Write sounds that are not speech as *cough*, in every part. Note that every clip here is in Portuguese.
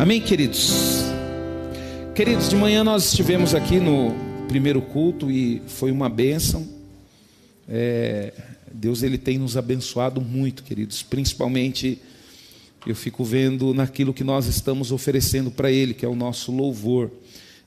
Amém, queridos? Queridos, de manhã nós estivemos aqui no primeiro culto e foi uma bênção. É, Deus ele tem nos abençoado muito, queridos. Principalmente eu fico vendo naquilo que nós estamos oferecendo para Ele, que é o nosso louvor.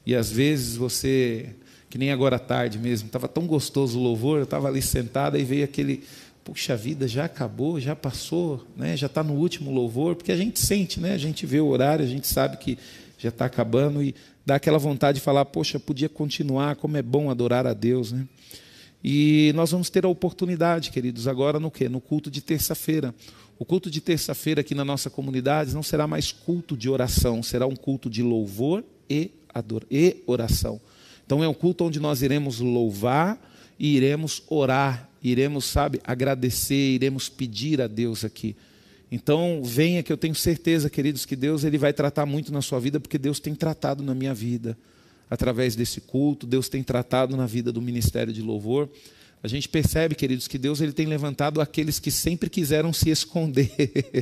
E às vezes você, que nem agora à tarde mesmo, estava tão gostoso o louvor, eu estava ali sentada e veio aquele puxa vida, já acabou, já passou, né? já está no último louvor, porque a gente sente, né? a gente vê o horário, a gente sabe que já está acabando e dá aquela vontade de falar, poxa, podia continuar, como é bom adorar a Deus. Né? E nós vamos ter a oportunidade, queridos, agora no quê? No culto de terça-feira. O culto de terça-feira aqui na nossa comunidade não será mais culto de oração, será um culto de louvor e, ador e oração. Então é um culto onde nós iremos louvar e iremos orar iremos, sabe, agradecer, iremos pedir a Deus aqui. Então, venha que eu tenho certeza, queridos, que Deus ele vai tratar muito na sua vida, porque Deus tem tratado na minha vida através desse culto, Deus tem tratado na vida do ministério de louvor. A gente percebe, queridos, que Deus ele tem levantado aqueles que sempre quiseram se esconder,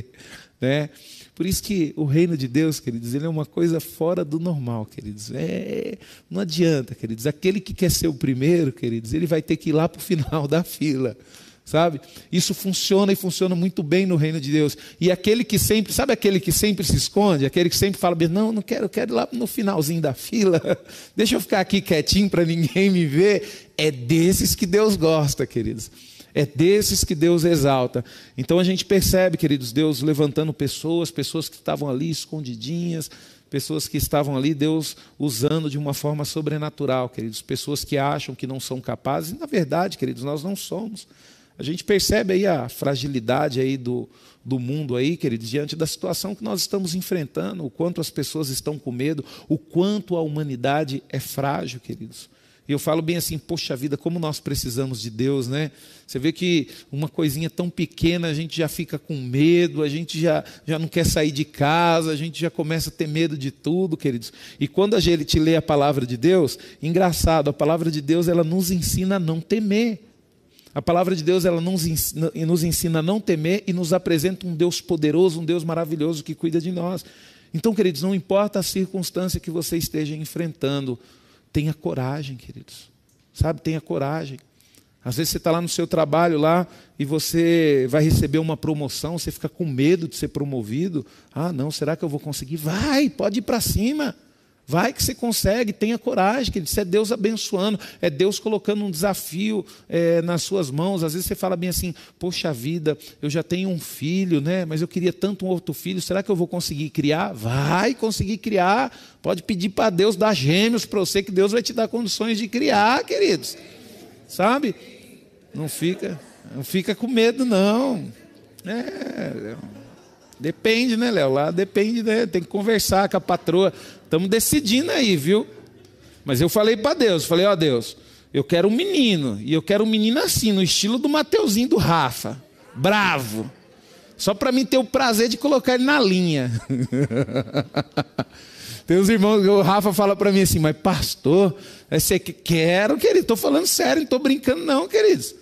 *laughs* né? Por isso que o reino de Deus, queridos, ele é uma coisa fora do normal, queridos. É, não adianta, queridos. Aquele que quer ser o primeiro, queridos, ele vai ter que ir lá para o final da fila. Sabe? Isso funciona e funciona muito bem no reino de Deus. E aquele que sempre, sabe aquele que sempre se esconde, aquele que sempre fala, não, não quero, quero ir lá no finalzinho da fila, *laughs* deixa eu ficar aqui quietinho para ninguém me ver. É desses que Deus gosta, queridos. É desses que Deus exalta. Então a gente percebe, queridos, Deus levantando pessoas, pessoas que estavam ali escondidinhas, pessoas que estavam ali, Deus usando de uma forma sobrenatural, queridos, pessoas que acham que não são capazes, e na verdade, queridos, nós não somos. A gente percebe aí a fragilidade aí do, do mundo aí, queridos, diante da situação que nós estamos enfrentando, o quanto as pessoas estão com medo, o quanto a humanidade é frágil, queridos. Eu falo bem assim, poxa vida, como nós precisamos de Deus, né? Você vê que uma coisinha tão pequena a gente já fica com medo, a gente já, já não quer sair de casa, a gente já começa a ter medo de tudo, queridos. E quando a gente lê a palavra de Deus, engraçado, a palavra de Deus ela nos ensina a não temer. A palavra de Deus ela nos ensina, nos ensina a não temer e nos apresenta um Deus poderoso, um Deus maravilhoso que cuida de nós. Então, queridos, não importa a circunstância que você esteja enfrentando, Tenha coragem, queridos. Sabe, tenha coragem. Às vezes você está lá no seu trabalho lá e você vai receber uma promoção, você fica com medo de ser promovido. Ah, não, será que eu vou conseguir? Vai, pode ir para cima. Vai que você consegue, tenha coragem, que isso é Deus abençoando, é Deus colocando um desafio é, nas suas mãos. Às vezes você fala bem assim, poxa vida, eu já tenho um filho, né? Mas eu queria tanto um outro filho, será que eu vou conseguir criar? Vai conseguir criar. Pode pedir para Deus dar gêmeos para você, que Deus vai te dar condições de criar, queridos. Sabe? Não fica, não fica com medo, não. É. Depende, né, Léo? Lá depende, né? Tem que conversar com a patroa. Estamos decidindo aí, viu? Mas eu falei para Deus, falei, ó oh, Deus, eu quero um menino. E eu quero um menino assim, no estilo do Mateuzinho do Rafa. Bravo. Só para mim ter o prazer de colocar ele na linha. *laughs* Tem uns irmãos, o Rafa fala para mim assim, mas pastor, você quero, querido, estou falando sério, não estou brincando não, queridos.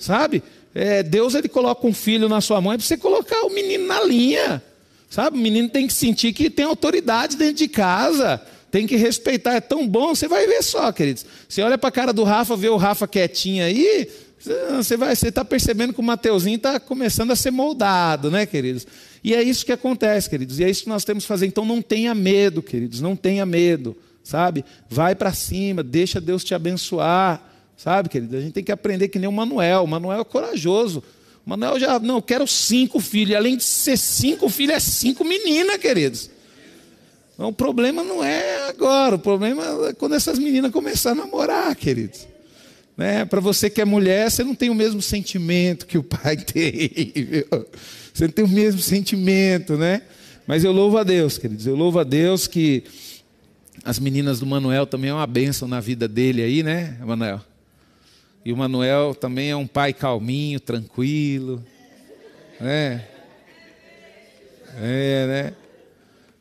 Sabe? É, Deus ele coloca um filho na sua mãe para você colocar o menino na linha. Sabe? O menino tem que sentir que tem autoridade dentro de casa. Tem que respeitar. É tão bom. Você vai ver só, queridos. Você olha para a cara do Rafa, vê o Rafa quietinho aí. Você vai, você está percebendo que o Mateuzinho está começando a ser moldado, né, queridos? E é isso que acontece, queridos. E é isso que nós temos que fazer. Então não tenha medo, queridos. Não tenha medo, sabe? Vai para cima. Deixa Deus te abençoar. Sabe, querido? A gente tem que aprender que nem o Manuel. O Manuel é corajoso. O Manuel já, não, eu quero cinco filhos. E além de ser cinco filhos, é cinco meninas, queridos. Então, o problema não é agora, o problema é quando essas meninas começarem a namorar, queridos. Né? Para você que é mulher, você não tem o mesmo sentimento que o pai *laughs* tem. Você não tem o mesmo sentimento, né? Mas eu louvo a Deus, queridos. Eu louvo a Deus que as meninas do Manuel também é uma bênção na vida dele aí, né, Manuel? E o Manuel também é um pai calminho, tranquilo. Né? É, né?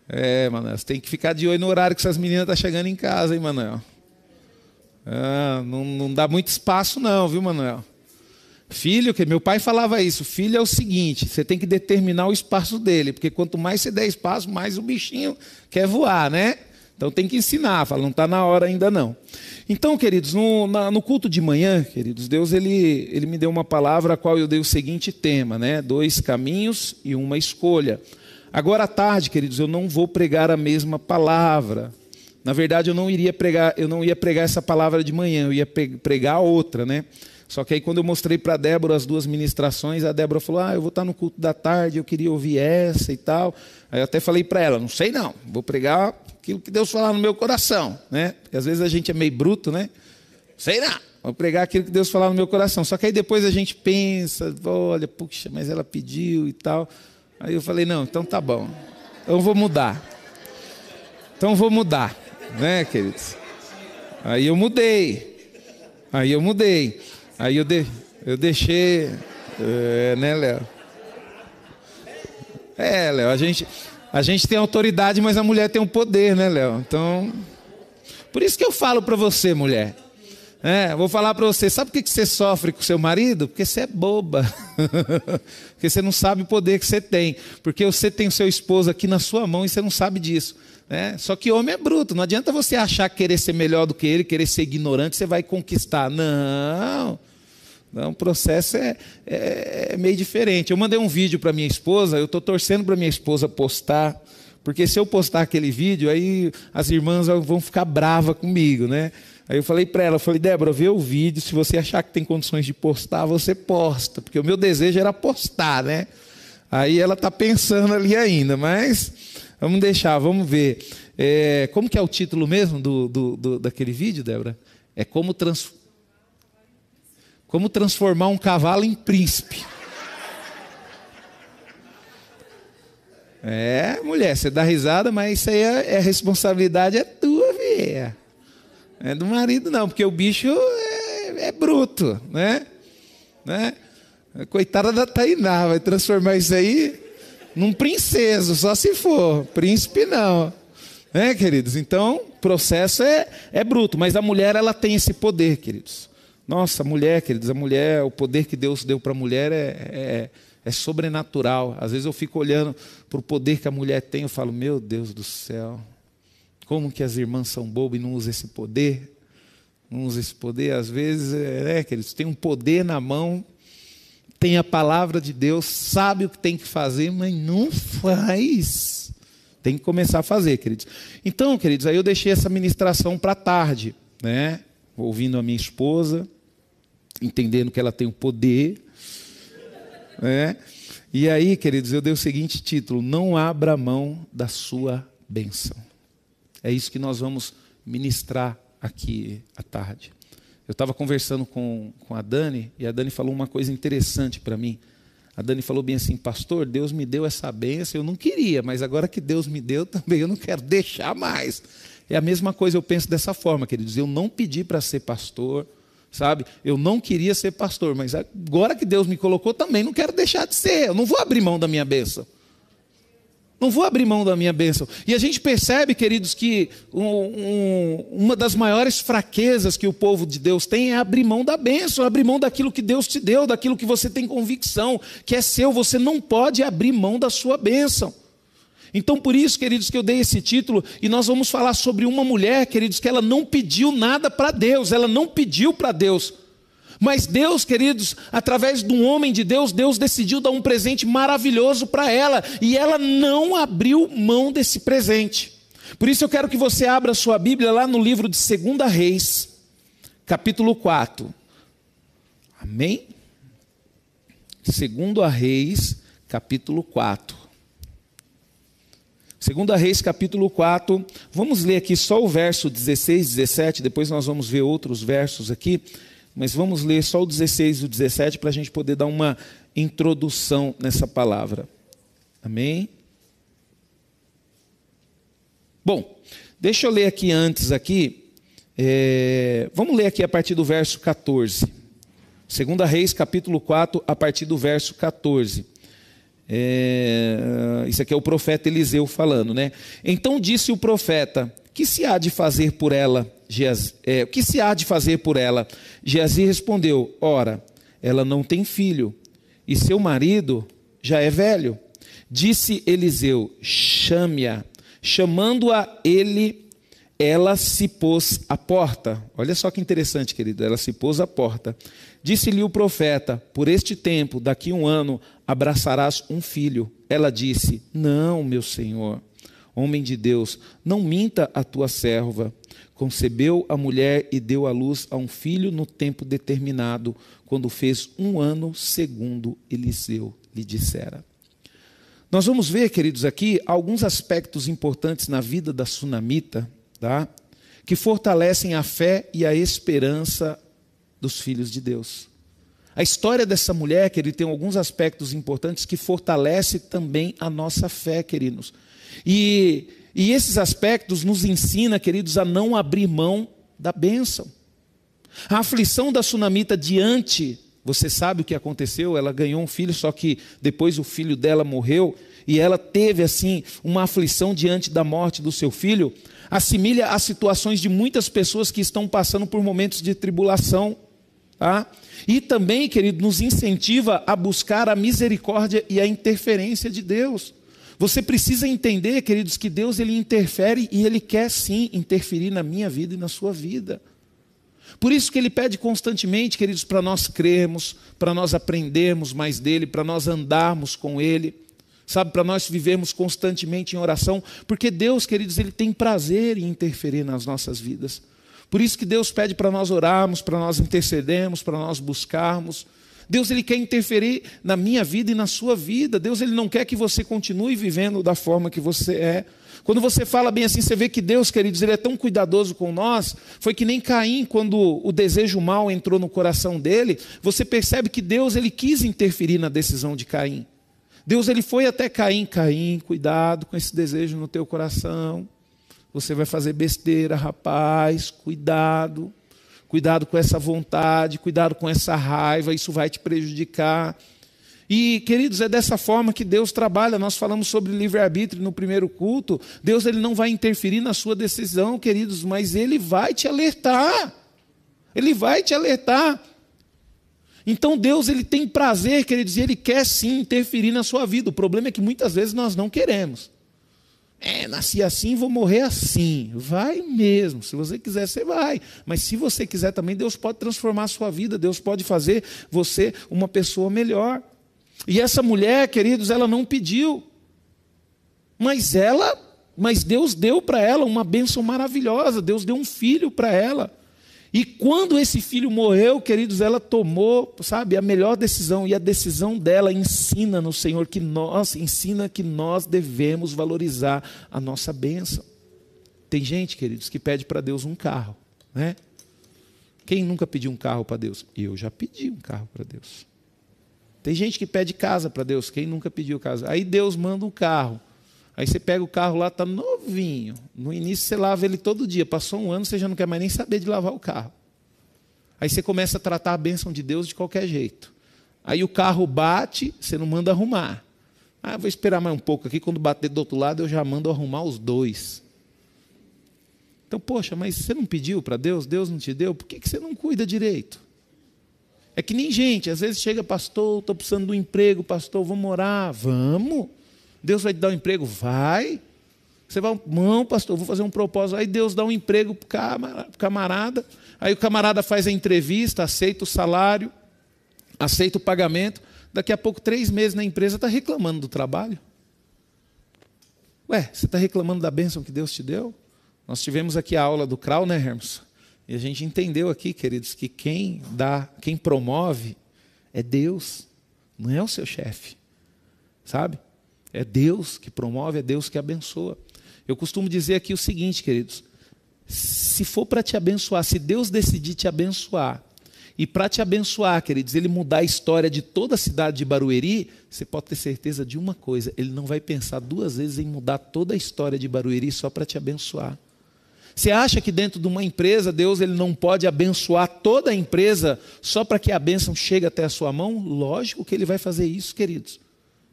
É, Manuel, você tem que ficar de olho no horário que essas meninas estão tá chegando em casa, hein, Manuel? Ah, não, não dá muito espaço, não, viu, Manuel? Filho, que meu pai falava isso, filho é o seguinte, você tem que determinar o espaço dele, porque quanto mais você der espaço, mais o bichinho quer voar, né? Então tem que ensinar, fala, não está na hora ainda não. Então, queridos, no, na, no, culto de manhã, queridos, Deus ele, ele me deu uma palavra a qual eu dei o seguinte tema, né? Dois caminhos e uma escolha. Agora à tarde, queridos, eu não vou pregar a mesma palavra. Na verdade, eu não iria pregar, eu não ia pregar essa palavra de manhã, eu ia pregar outra, né? Só que aí quando eu mostrei para Débora as duas ministrações, a Débora falou: "Ah, eu vou estar no culto da tarde, eu queria ouvir essa e tal". Aí eu até falei para ela: "Não sei não, vou pregar aquilo que Deus falar no meu coração, né? Porque às vezes a gente é meio bruto, né? Sei não, vou pregar aquilo que Deus falar no meu coração. Só que aí depois a gente pensa, olha, puxa, mas ela pediu e tal. Aí eu falei: "Não, então tá bom. Então vou mudar. Então vou mudar, né, queridos?" Aí eu mudei. Aí eu mudei. Aí eu, de, eu deixei, é, né, Léo? É, Léo, a gente, a gente tem autoridade, mas a mulher tem um poder, né, Léo? Então, por isso que eu falo para você, mulher. É, vou falar para você, sabe por que você sofre com seu marido? Porque você é boba. *laughs* Porque você não sabe o poder que você tem. Porque você tem o seu esposo aqui na sua mão e você não sabe disso. Né? Só que homem é bruto. Não adianta você achar querer ser melhor do que ele, querer ser ignorante, você vai conquistar. Não. Então, o processo é, é, é meio diferente. Eu mandei um vídeo para minha esposa, eu estou torcendo para minha esposa postar, porque se eu postar aquele vídeo, aí as irmãs vão ficar bravas comigo, né? Aí eu falei para ela, eu falei, Débora, vê o vídeo, se você achar que tem condições de postar, você posta, porque o meu desejo era postar, né? Aí ela está pensando ali ainda, mas vamos deixar, vamos ver. É, como que é o título mesmo do, do, do daquele vídeo, Débora? É como transformar como transformar um cavalo em príncipe. É, mulher, você dá risada, mas isso aí é, é responsabilidade é tua, filha. É do marido, não, porque o bicho é, é bruto, né? né? Coitada da Tainá, vai transformar isso aí num princeso, só se for. Príncipe não. Né, queridos? Então, o processo é, é bruto, mas a mulher ela tem esse poder, queridos. Nossa, mulher, queridos, a mulher, o poder que Deus deu para a mulher é, é, é, sobrenatural. Às vezes eu fico olhando para o poder que a mulher tem, eu falo, meu Deus do céu, como que as irmãs são bobas e não usam esse poder? Não usam esse poder, às vezes, é, né, queridos, tem um poder na mão, tem a palavra de Deus, sabe o que tem que fazer, mas não faz. Tem que começar a fazer, queridos. Então, queridos, aí eu deixei essa ministração para tarde, né? ouvindo a minha esposa, entendendo que ela tem o poder. Né? E aí, queridos, eu dei o seguinte título: Não abra mão da sua bênção. É isso que nós vamos ministrar aqui à tarde. Eu estava conversando com, com a Dani e a Dani falou uma coisa interessante para mim. A Dani falou bem assim, pastor, Deus me deu essa bênção, eu não queria, mas agora que Deus me deu também, eu não quero deixar mais. É a mesma coisa, eu penso dessa forma, queridos. Eu não pedi para ser pastor, sabe? Eu não queria ser pastor, mas agora que Deus me colocou também, não quero deixar de ser. Eu não vou abrir mão da minha bênção. Não vou abrir mão da minha bênção. E a gente percebe, queridos, que um, um, uma das maiores fraquezas que o povo de Deus tem é abrir mão da bênção, abrir mão daquilo que Deus te deu, daquilo que você tem convicção, que é seu. Você não pode abrir mão da sua bênção. Então, por isso, queridos, que eu dei esse título, e nós vamos falar sobre uma mulher, queridos, que ela não pediu nada para Deus, ela não pediu para Deus. Mas Deus, queridos, através de um homem de Deus, Deus decidiu dar um presente maravilhoso para ela, e ela não abriu mão desse presente. Por isso eu quero que você abra sua Bíblia lá no livro de 2 Reis, capítulo 4. Amém? 2 Reis, capítulo 4. Segunda Reis, capítulo 4, vamos ler aqui só o verso 16 e 17, depois nós vamos ver outros versos aqui, mas vamos ler só o 16 e o 17 para a gente poder dar uma introdução nessa palavra. Amém? Bom, deixa eu ler aqui antes aqui, é, vamos ler aqui a partir do verso 14. Segunda Reis, capítulo 4, a partir do verso 14. É, isso aqui é o profeta Eliseu falando, né? Então disse o profeta: Que se há de fazer por ela? É, que se há de fazer por ela? Geazi respondeu: Ora, ela não tem filho, e seu marido já é velho. Disse Eliseu: chame-a. Chamando-a ele, ela se pôs à porta. Olha só que interessante, querido. Ela se pôs à porta. Disse-lhe o profeta: Por este tempo, daqui um ano, abraçarás um filho. Ela disse: Não, meu senhor. Homem de Deus, não minta a tua serva. Concebeu a mulher e deu à luz a um filho no tempo determinado, quando fez um ano, segundo Eliseu lhe dissera. Nós vamos ver, queridos, aqui alguns aspectos importantes na vida da sunamita, tá? que fortalecem a fé e a esperança dos filhos de Deus. A história dessa mulher, querido, tem alguns aspectos importantes que fortalece também a nossa fé, queridos. E, e esses aspectos nos ensina, queridos, a não abrir mão da bênção. A aflição da sunamita diante você sabe o que aconteceu? Ela ganhou um filho, só que depois o filho dela morreu e ela teve assim uma aflição diante da morte do seu filho. Assimilha as situações de muitas pessoas que estão passando por momentos de tribulação, tá? E também, querido, nos incentiva a buscar a misericórdia e a interferência de Deus. Você precisa entender, queridos, que Deus ele interfere e ele quer sim interferir na minha vida e na sua vida. Por isso que ele pede constantemente, queridos, para nós crermos, para nós aprendermos mais dele, para nós andarmos com ele, sabe, para nós vivermos constantemente em oração, porque Deus, queridos, ele tem prazer em interferir nas nossas vidas. Por isso que Deus pede para nós orarmos, para nós intercedermos, para nós buscarmos. Deus ele quer interferir na minha vida e na sua vida. Deus ele não quer que você continue vivendo da forma que você é. Quando você fala bem assim, você vê que Deus, queridos, Ele é tão cuidadoso com nós. Foi que nem Caim, quando o desejo mal entrou no coração dele, você percebe que Deus ele quis interferir na decisão de Caim. Deus ele foi até Caim, Caim, cuidado com esse desejo no teu coração. Você vai fazer besteira, rapaz, cuidado. Cuidado com essa vontade, cuidado com essa raiva, isso vai te prejudicar. E, queridos, é dessa forma que Deus trabalha. Nós falamos sobre livre-arbítrio no primeiro culto. Deus ele não vai interferir na sua decisão, queridos, mas ele vai te alertar. Ele vai te alertar. Então Deus ele tem prazer, queridos, e ele quer sim interferir na sua vida. O problema é que muitas vezes nós não queremos. É, nasci assim, vou morrer assim. Vai mesmo. Se você quiser, você vai. Mas se você quiser também, Deus pode transformar a sua vida. Deus pode fazer você uma pessoa melhor. E essa mulher, queridos, ela não pediu. Mas ela, mas Deus deu para ela uma bênção maravilhosa. Deus deu um filho para ela. E quando esse filho morreu, queridos, ela tomou, sabe, a melhor decisão. E a decisão dela ensina no Senhor que nós, ensina que nós devemos valorizar a nossa bênção. Tem gente, queridos, que pede para Deus um carro, né? Quem nunca pediu um carro para Deus? Eu já pedi um carro para Deus. Tem gente que pede casa para Deus, quem nunca pediu casa? Aí Deus manda um carro. Aí você pega o carro lá, está novinho. No início você lava ele todo dia. Passou um ano, você já não quer mais nem saber de lavar o carro. Aí você começa a tratar a bênção de Deus de qualquer jeito. Aí o carro bate, você não manda arrumar. Ah, vou esperar mais um pouco aqui, quando bater do outro lado, eu já mando arrumar os dois. Então, poxa, mas você não pediu para Deus, Deus não te deu, por que, que você não cuida direito? É que nem gente, às vezes chega, pastor, estou precisando de um emprego, pastor, vamos orar. Vamos. Deus vai te dar um emprego? Vai. Você vai, não, pastor, vou fazer um propósito. Aí Deus dá um emprego para o camarada. Aí o camarada faz a entrevista, aceita o salário, aceita o pagamento. Daqui a pouco, três meses na empresa, está reclamando do trabalho. Ué, você está reclamando da bênção que Deus te deu? Nós tivemos aqui a aula do Krau, né, Hermes? E a gente entendeu aqui, queridos, que quem dá, quem promove é Deus, não é o seu chefe. Sabe? É Deus que promove, é Deus que abençoa. Eu costumo dizer aqui o seguinte, queridos: se for para te abençoar, se Deus decidir te abençoar, e para te abençoar, queridos, ele mudar a história de toda a cidade de Barueri, você pode ter certeza de uma coisa: ele não vai pensar duas vezes em mudar toda a história de Barueri só para te abençoar. Você acha que dentro de uma empresa Deus ele não pode abençoar toda a empresa só para que a bênção chegue até a sua mão? Lógico que ele vai fazer isso, queridos.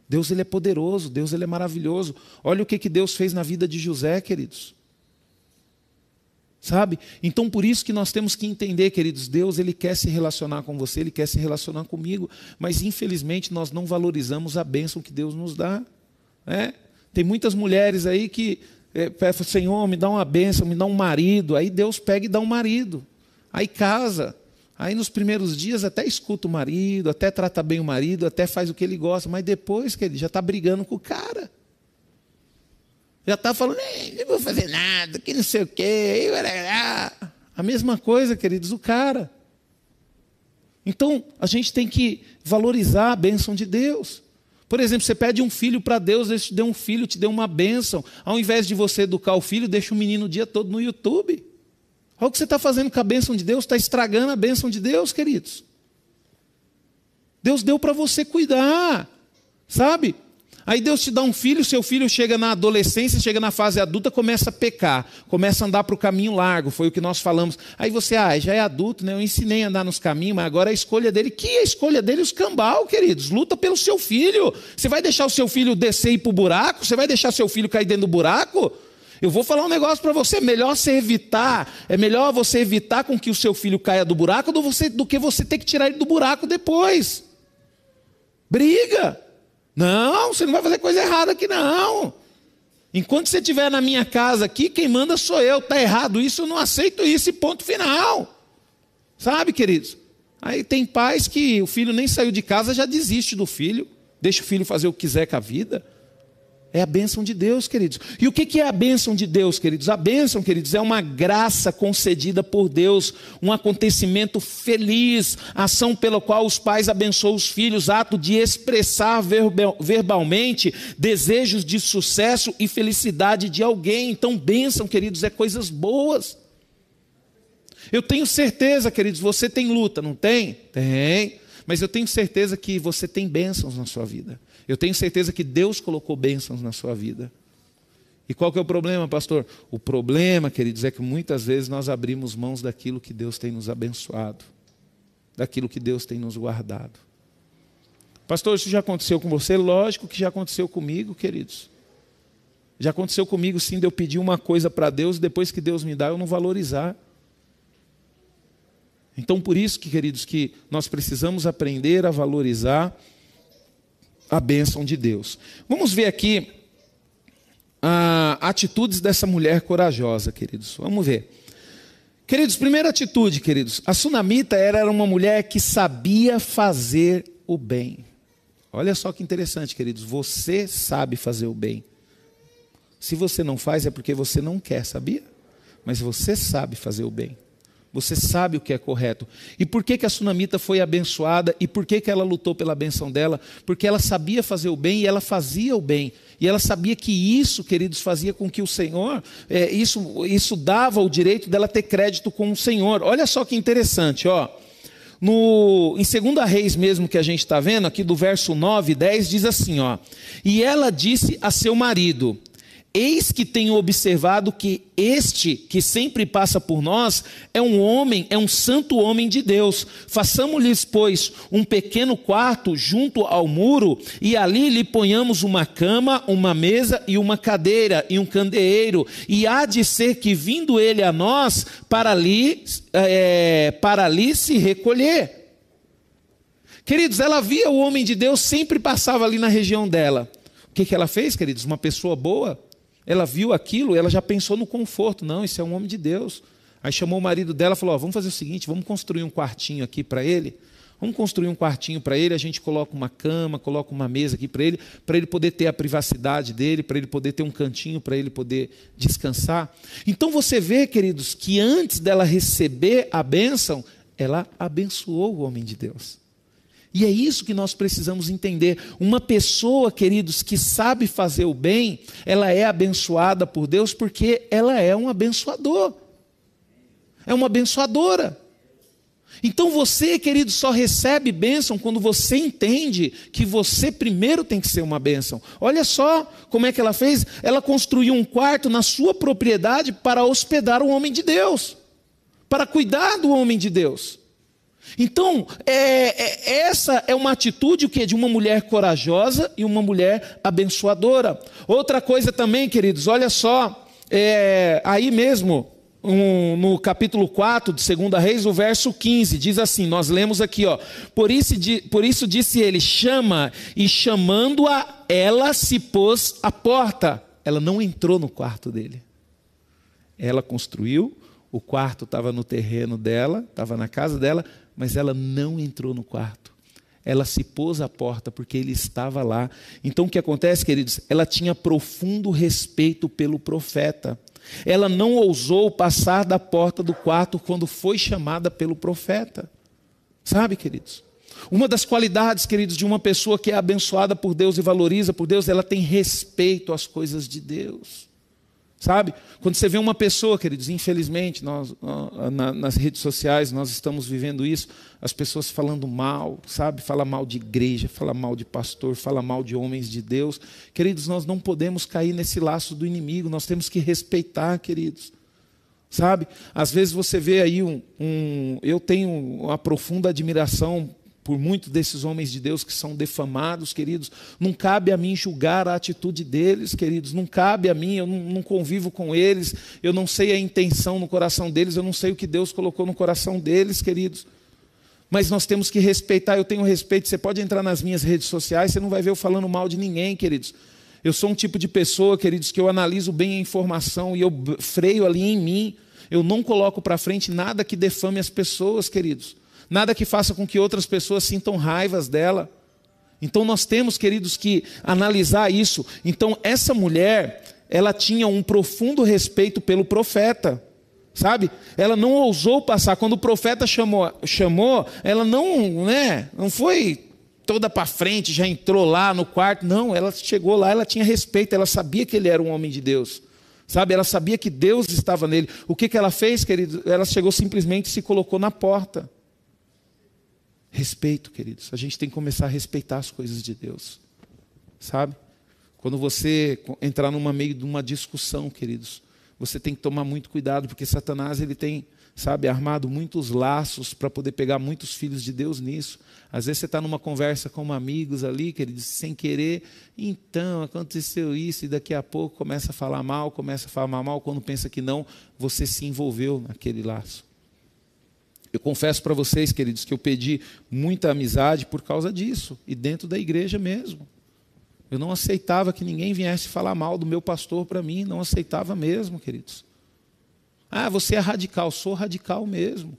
Deus ele é poderoso, Deus ele é maravilhoso. Olha o que, que Deus fez na vida de José, queridos. Sabe? Então por isso que nós temos que entender, queridos, Deus ele quer se relacionar com você, ele quer se relacionar comigo, mas infelizmente nós não valorizamos a bênção que Deus nos dá. É? Tem muitas mulheres aí que é, Senhor, me dá uma bênção, me dá um marido. Aí Deus pega e dá um marido. Aí casa. Aí nos primeiros dias até escuta o marido, até trata bem o marido, até faz o que ele gosta, mas depois que ele já está brigando com o cara. Já está falando, não vou fazer nada, que não sei o quê. A mesma coisa, queridos, o cara. Então, a gente tem que valorizar a bênção de Deus. Por exemplo, você pede um filho para Deus, Deus te deu um filho, te deu uma bênção. Ao invés de você educar o filho, deixa o menino o dia todo no YouTube. Olha o que você está fazendo com a bênção de Deus, está estragando a bênção de Deus, queridos. Deus deu para você cuidar, sabe? Aí Deus te dá um filho, seu filho chega na adolescência, chega na fase adulta, começa a pecar, começa a andar para o caminho largo, foi o que nós falamos. Aí você, ah, já é adulto, né? Eu ensinei a andar nos caminhos, mas agora a escolha dele. Que é a escolha dele? Os cambal, queridos. Luta pelo seu filho. Você vai deixar o seu filho descer e ir para o buraco? Você vai deixar seu filho cair dentro do buraco? Eu vou falar um negócio para você, melhor você evitar, é melhor você evitar com que o seu filho caia do buraco do, você, do que você ter que tirar ele do buraco depois. Briga. Não, você não vai fazer coisa errada aqui, não. Enquanto você estiver na minha casa aqui, quem manda sou eu. Está errado isso, eu não aceito isso, e ponto final. Sabe, queridos? Aí tem pais que o filho nem saiu de casa, já desiste do filho, deixa o filho fazer o que quiser com a vida. É a bênção de Deus, queridos. E o que é a bênção de Deus, queridos? A bênção, queridos, é uma graça concedida por Deus, um acontecimento feliz, ação pela qual os pais abençoam os filhos, ato de expressar verbalmente desejos de sucesso e felicidade de alguém. Então, bênção, queridos, é coisas boas. Eu tenho certeza, queridos, você tem luta, não tem? Tem. Mas eu tenho certeza que você tem bênçãos na sua vida. Eu tenho certeza que Deus colocou bênçãos na sua vida. E qual que é o problema, pastor? O problema, queridos, é que muitas vezes nós abrimos mãos daquilo que Deus tem nos abençoado, daquilo que Deus tem nos guardado. Pastor, isso já aconteceu com você? Lógico que já aconteceu comigo, queridos. Já aconteceu comigo sim de eu pedir uma coisa para Deus e depois que Deus me dá eu não valorizar. Então por isso que, queridos, que nós precisamos aprender a valorizar a bênção de Deus. Vamos ver aqui ah, atitudes dessa mulher corajosa, queridos. Vamos ver. Queridos, primeira atitude, queridos. A sunamita era uma mulher que sabia fazer o bem. Olha só que interessante, queridos. Você sabe fazer o bem. Se você não faz, é porque você não quer, sabia? Mas você sabe fazer o bem. Você sabe o que é correto. E por que, que a sunamita foi abençoada? E por que, que ela lutou pela benção dela? Porque ela sabia fazer o bem e ela fazia o bem. E ela sabia que isso, queridos, fazia com que o Senhor, é, isso, isso dava o direito dela ter crédito com o Senhor. Olha só que interessante, ó. No, em 2 Reis mesmo que a gente está vendo, aqui do verso 9 e 10, diz assim: ó, E ela disse a seu marido: Eis que tenho observado que este que sempre passa por nós é um homem, é um santo homem de Deus. Façamos-lhes, pois, um pequeno quarto junto ao muro, e ali lhe ponhamos uma cama, uma mesa e uma cadeira e um candeeiro. E há de ser que, vindo ele a nós, para ali, é, para ali se recolher. Queridos, ela via o homem de Deus, sempre passava ali na região dela. O que, que ela fez, queridos? Uma pessoa boa ela viu aquilo, ela já pensou no conforto. Não, isso é um homem de Deus. Aí chamou o marido dela e falou: oh, vamos fazer o seguinte, vamos construir um quartinho aqui para ele. Vamos construir um quartinho para ele, a gente coloca uma cama, coloca uma mesa aqui para ele, para ele poder ter a privacidade dele, para ele poder ter um cantinho para ele poder descansar. Então você vê, queridos, que antes dela receber a bênção, ela abençoou o homem de Deus. E é isso que nós precisamos entender. Uma pessoa, queridos, que sabe fazer o bem, ela é abençoada por Deus porque ela é um abençoador. É uma abençoadora. Então você, querido, só recebe bênção quando você entende que você primeiro tem que ser uma bênção. Olha só como é que ela fez. Ela construiu um quarto na sua propriedade para hospedar o homem de Deus, para cuidar do homem de Deus. Então, é, é, essa é uma atitude o que de uma mulher corajosa e uma mulher abençoadora. Outra coisa também, queridos, olha só, é, aí mesmo um, no capítulo 4 de 2 Reis, o verso 15, diz assim: nós lemos aqui, ó. Por isso, por isso disse ele: chama, e chamando-a, ela se pôs à porta. Ela não entrou no quarto dele. Ela construiu, o quarto estava no terreno dela, estava na casa dela, mas ela não entrou no quarto. Ela se pôs à porta porque ele estava lá. Então o que acontece, queridos? Ela tinha profundo respeito pelo profeta. Ela não ousou passar da porta do quarto quando foi chamada pelo profeta. Sabe, queridos? Uma das qualidades, queridos, de uma pessoa que é abençoada por Deus e valoriza por Deus, ela tem respeito às coisas de Deus. Sabe? Quando você vê uma pessoa, queridos, infelizmente, nós, nas redes sociais nós estamos vivendo isso, as pessoas falando mal, sabe? Fala mal de igreja, fala mal de pastor, fala mal de homens de Deus. Queridos, nós não podemos cair nesse laço do inimigo, nós temos que respeitar, queridos. Sabe? Às vezes você vê aí um, um eu tenho uma profunda admiração por muitos desses homens de Deus que são defamados, queridos. Não cabe a mim julgar a atitude deles, queridos. Não cabe a mim, eu não, não, convivo com eles, eu não sei a intenção no coração deles, eu não sei o que Deus colocou no coração deles, queridos. Mas nós temos que respeitar, eu tenho respeito. Você pode entrar nas minhas redes sociais, você não vai ver eu falando mal de ninguém, queridos. Eu sou um tipo de pessoa, queridos, que eu analiso bem a informação e eu freio ali em mim. Eu não coloco para frente nada que defame as pessoas, queridos nada que faça com que outras pessoas sintam raivas dela. Então nós temos, queridos, que analisar isso. Então essa mulher, ela tinha um profundo respeito pelo profeta. Sabe? Ela não ousou passar quando o profeta chamou, chamou, ela não, né, não foi toda para frente, já entrou lá no quarto. Não, ela chegou lá, ela tinha respeito, ela sabia que ele era um homem de Deus. Sabe? Ela sabia que Deus estava nele. O que, que ela fez, querido? Ela chegou simplesmente e se colocou na porta. Respeito, queridos. A gente tem que começar a respeitar as coisas de Deus. Sabe? Quando você entrar numa meio de uma discussão, queridos, você tem que tomar muito cuidado, porque Satanás ele tem, sabe, armado muitos laços para poder pegar muitos filhos de Deus nisso. Às vezes você está numa conversa com amigos ali, queridos, sem querer, então aconteceu isso, e daqui a pouco começa a falar mal, começa a falar mal, quando pensa que não, você se envolveu naquele laço. Eu confesso para vocês, queridos, que eu pedi muita amizade por causa disso, e dentro da igreja mesmo. Eu não aceitava que ninguém viesse falar mal do meu pastor para mim, não aceitava mesmo, queridos. Ah, você é radical, sou radical mesmo.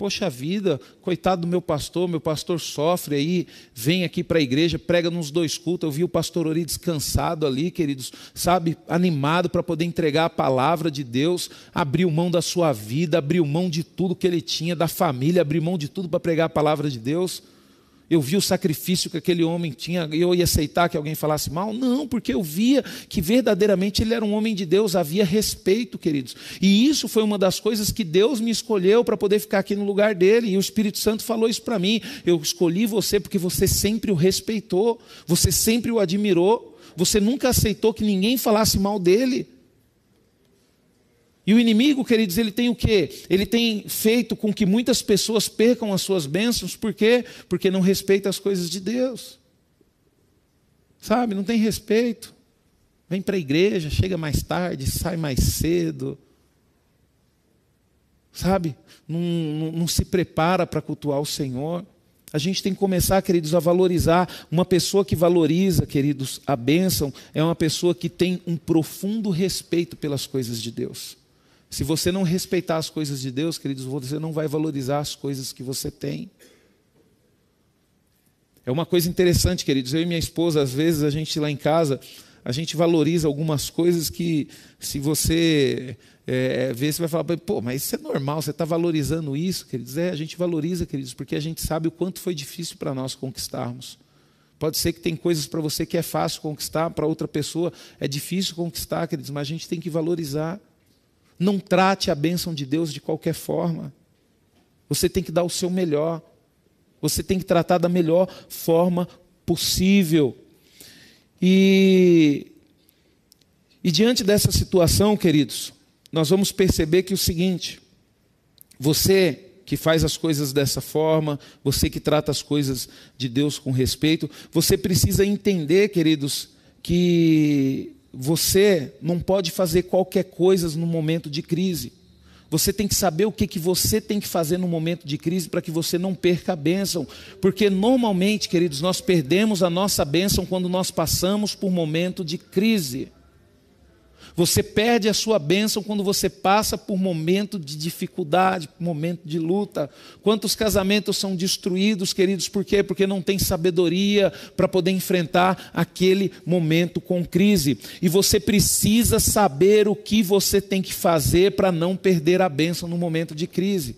Poxa vida, coitado do meu pastor, meu pastor sofre aí, vem aqui para a igreja, prega nos dois cultos. Eu vi o pastor Ori descansado ali, queridos, sabe, animado para poder entregar a palavra de Deus, abriu mão da sua vida, abriu mão de tudo que ele tinha, da família, abriu mão de tudo para pregar a palavra de Deus eu vi o sacrifício que aquele homem tinha, eu ia aceitar que alguém falasse mal? Não, porque eu via que verdadeiramente ele era um homem de Deus, havia respeito, queridos. E isso foi uma das coisas que Deus me escolheu para poder ficar aqui no lugar dele, e o Espírito Santo falou isso para mim. Eu escolhi você porque você sempre o respeitou, você sempre o admirou, você nunca aceitou que ninguém falasse mal dele. E o inimigo, queridos, ele tem o quê? Ele tem feito com que muitas pessoas percam as suas bênçãos, por quê? Porque não respeita as coisas de Deus. Sabe, não tem respeito. Vem para a igreja, chega mais tarde, sai mais cedo. Sabe, não, não, não se prepara para cultuar o Senhor. A gente tem que começar, queridos, a valorizar. Uma pessoa que valoriza, queridos, a bênção, é uma pessoa que tem um profundo respeito pelas coisas de Deus. Se você não respeitar as coisas de Deus, queridos, você não vai valorizar as coisas que você tem. É uma coisa interessante, queridos. Eu e minha esposa, às vezes, a gente lá em casa, a gente valoriza algumas coisas que, se você é, ver, você vai falar, pô, mas isso é normal, você está valorizando isso, queridos. É, a gente valoriza, queridos, porque a gente sabe o quanto foi difícil para nós conquistarmos. Pode ser que tem coisas para você que é fácil conquistar, para outra pessoa é difícil conquistar, queridos, mas a gente tem que valorizar. Não trate a bênção de Deus de qualquer forma. Você tem que dar o seu melhor. Você tem que tratar da melhor forma possível. E, e diante dessa situação, queridos, nós vamos perceber que o seguinte: você que faz as coisas dessa forma, você que trata as coisas de Deus com respeito, você precisa entender, queridos, que você não pode fazer qualquer coisa no momento de crise. Você tem que saber o que, que você tem que fazer no momento de crise para que você não perca a bênção. Porque normalmente, queridos, nós perdemos a nossa bênção quando nós passamos por momento de crise. Você perde a sua bênção quando você passa por momento de dificuldade, momento de luta. Quantos casamentos são destruídos, queridos, por quê? Porque não tem sabedoria para poder enfrentar aquele momento com crise. E você precisa saber o que você tem que fazer para não perder a bênção no momento de crise.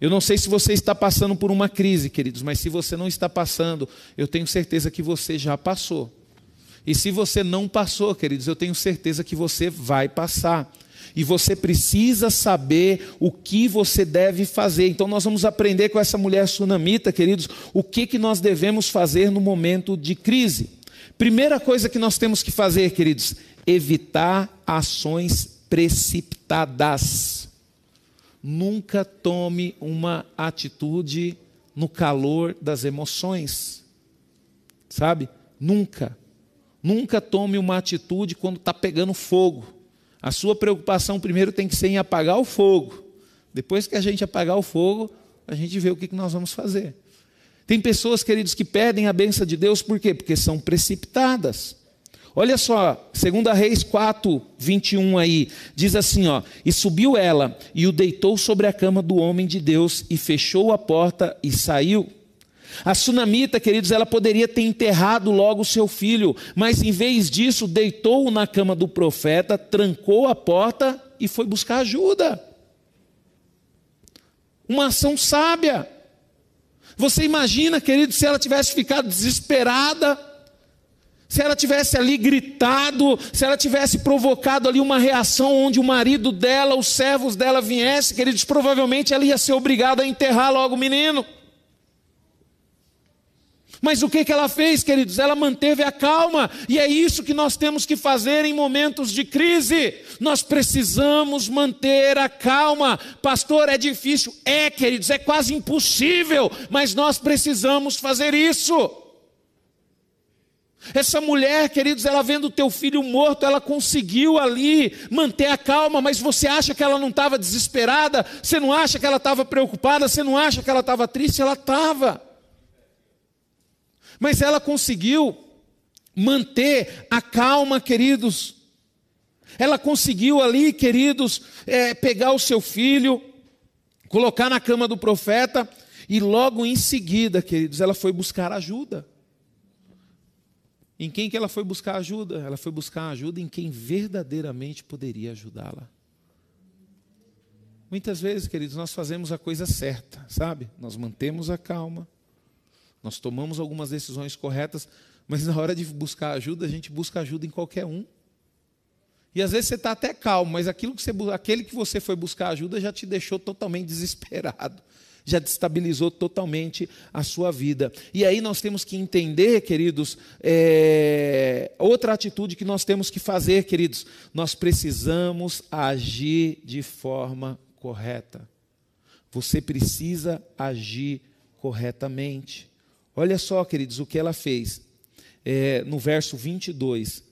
Eu não sei se você está passando por uma crise, queridos, mas se você não está passando, eu tenho certeza que você já passou. E se você não passou, queridos, eu tenho certeza que você vai passar. E você precisa saber o que você deve fazer. Então, nós vamos aprender com essa mulher sunamita, queridos, o que, que nós devemos fazer no momento de crise. Primeira coisa que nós temos que fazer, queridos, evitar ações precipitadas. Nunca tome uma atitude no calor das emoções, sabe? Nunca. Nunca tome uma atitude quando está pegando fogo. A sua preocupação primeiro tem que ser em apagar o fogo. Depois que a gente apagar o fogo, a gente vê o que nós vamos fazer. Tem pessoas, queridos, que perdem a benção de Deus, por quê? Porque são precipitadas. Olha só, 2 Reis 4, 21 aí, diz assim: ó, e subiu ela, e o deitou sobre a cama do homem de Deus, e fechou a porta e saiu. A sunamita, queridos, ela poderia ter enterrado logo seu filho, mas em vez disso, deitou-o na cama do profeta, trancou a porta e foi buscar ajuda. Uma ação sábia. Você imagina, querido, se ela tivesse ficado desesperada, se ela tivesse ali gritado, se ela tivesse provocado ali uma reação onde o marido dela, os servos dela viessem, queridos, provavelmente ela ia ser obrigada a enterrar logo o menino. Mas o que, que ela fez, queridos? Ela manteve a calma, e é isso que nós temos que fazer em momentos de crise. Nós precisamos manter a calma. Pastor, é difícil? É, queridos, é quase impossível, mas nós precisamos fazer isso. Essa mulher, queridos, ela vendo o teu filho morto, ela conseguiu ali manter a calma, mas você acha que ela não estava desesperada? Você não acha que ela estava preocupada? Você não acha que ela estava triste? Ela estava. Mas ela conseguiu manter a calma, queridos. Ela conseguiu ali, queridos, é, pegar o seu filho, colocar na cama do profeta, e logo em seguida, queridos, ela foi buscar ajuda. Em quem que ela foi buscar ajuda? Ela foi buscar ajuda em quem verdadeiramente poderia ajudá-la. Muitas vezes, queridos, nós fazemos a coisa certa, sabe? Nós mantemos a calma, nós tomamos algumas decisões corretas, mas na hora de buscar ajuda, a gente busca ajuda em qualquer um. E às vezes você está até calmo, mas aquilo que você, aquele que você foi buscar ajuda já te deixou totalmente *laughs* desesperado, já destabilizou totalmente a sua vida. E aí nós temos que entender, queridos, é, outra atitude que nós temos que fazer, queridos, nós precisamos agir de forma correta. Você precisa agir corretamente. Olha só, queridos, o que ela fez. É, no verso 22.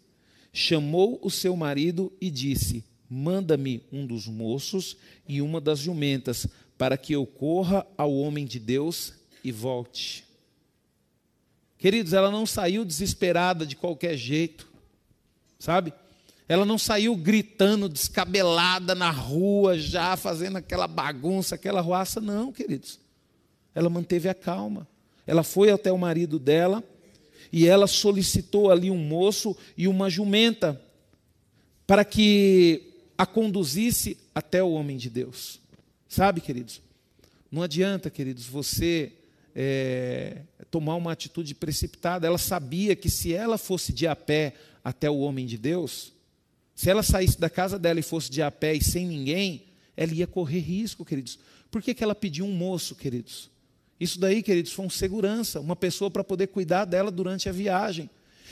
Chamou o seu marido e disse: Manda-me um dos moços e uma das jumentas, para que eu corra ao homem de Deus e volte. Queridos, ela não saiu desesperada de qualquer jeito, sabe? Ela não saiu gritando, descabelada na rua, já fazendo aquela bagunça, aquela ruaça, não, queridos. Ela manteve a calma. Ela foi até o marido dela e ela solicitou ali um moço e uma jumenta para que a conduzisse até o homem de Deus. Sabe, queridos? Não adianta, queridos, você é, tomar uma atitude precipitada. Ela sabia que se ela fosse de a pé até o homem de Deus, se ela saísse da casa dela e fosse de a pé e sem ninguém, ela ia correr risco, queridos. Por que, que ela pediu um moço, queridos? Isso daí, queridos, foi um segurança, uma pessoa para poder cuidar dela durante a viagem.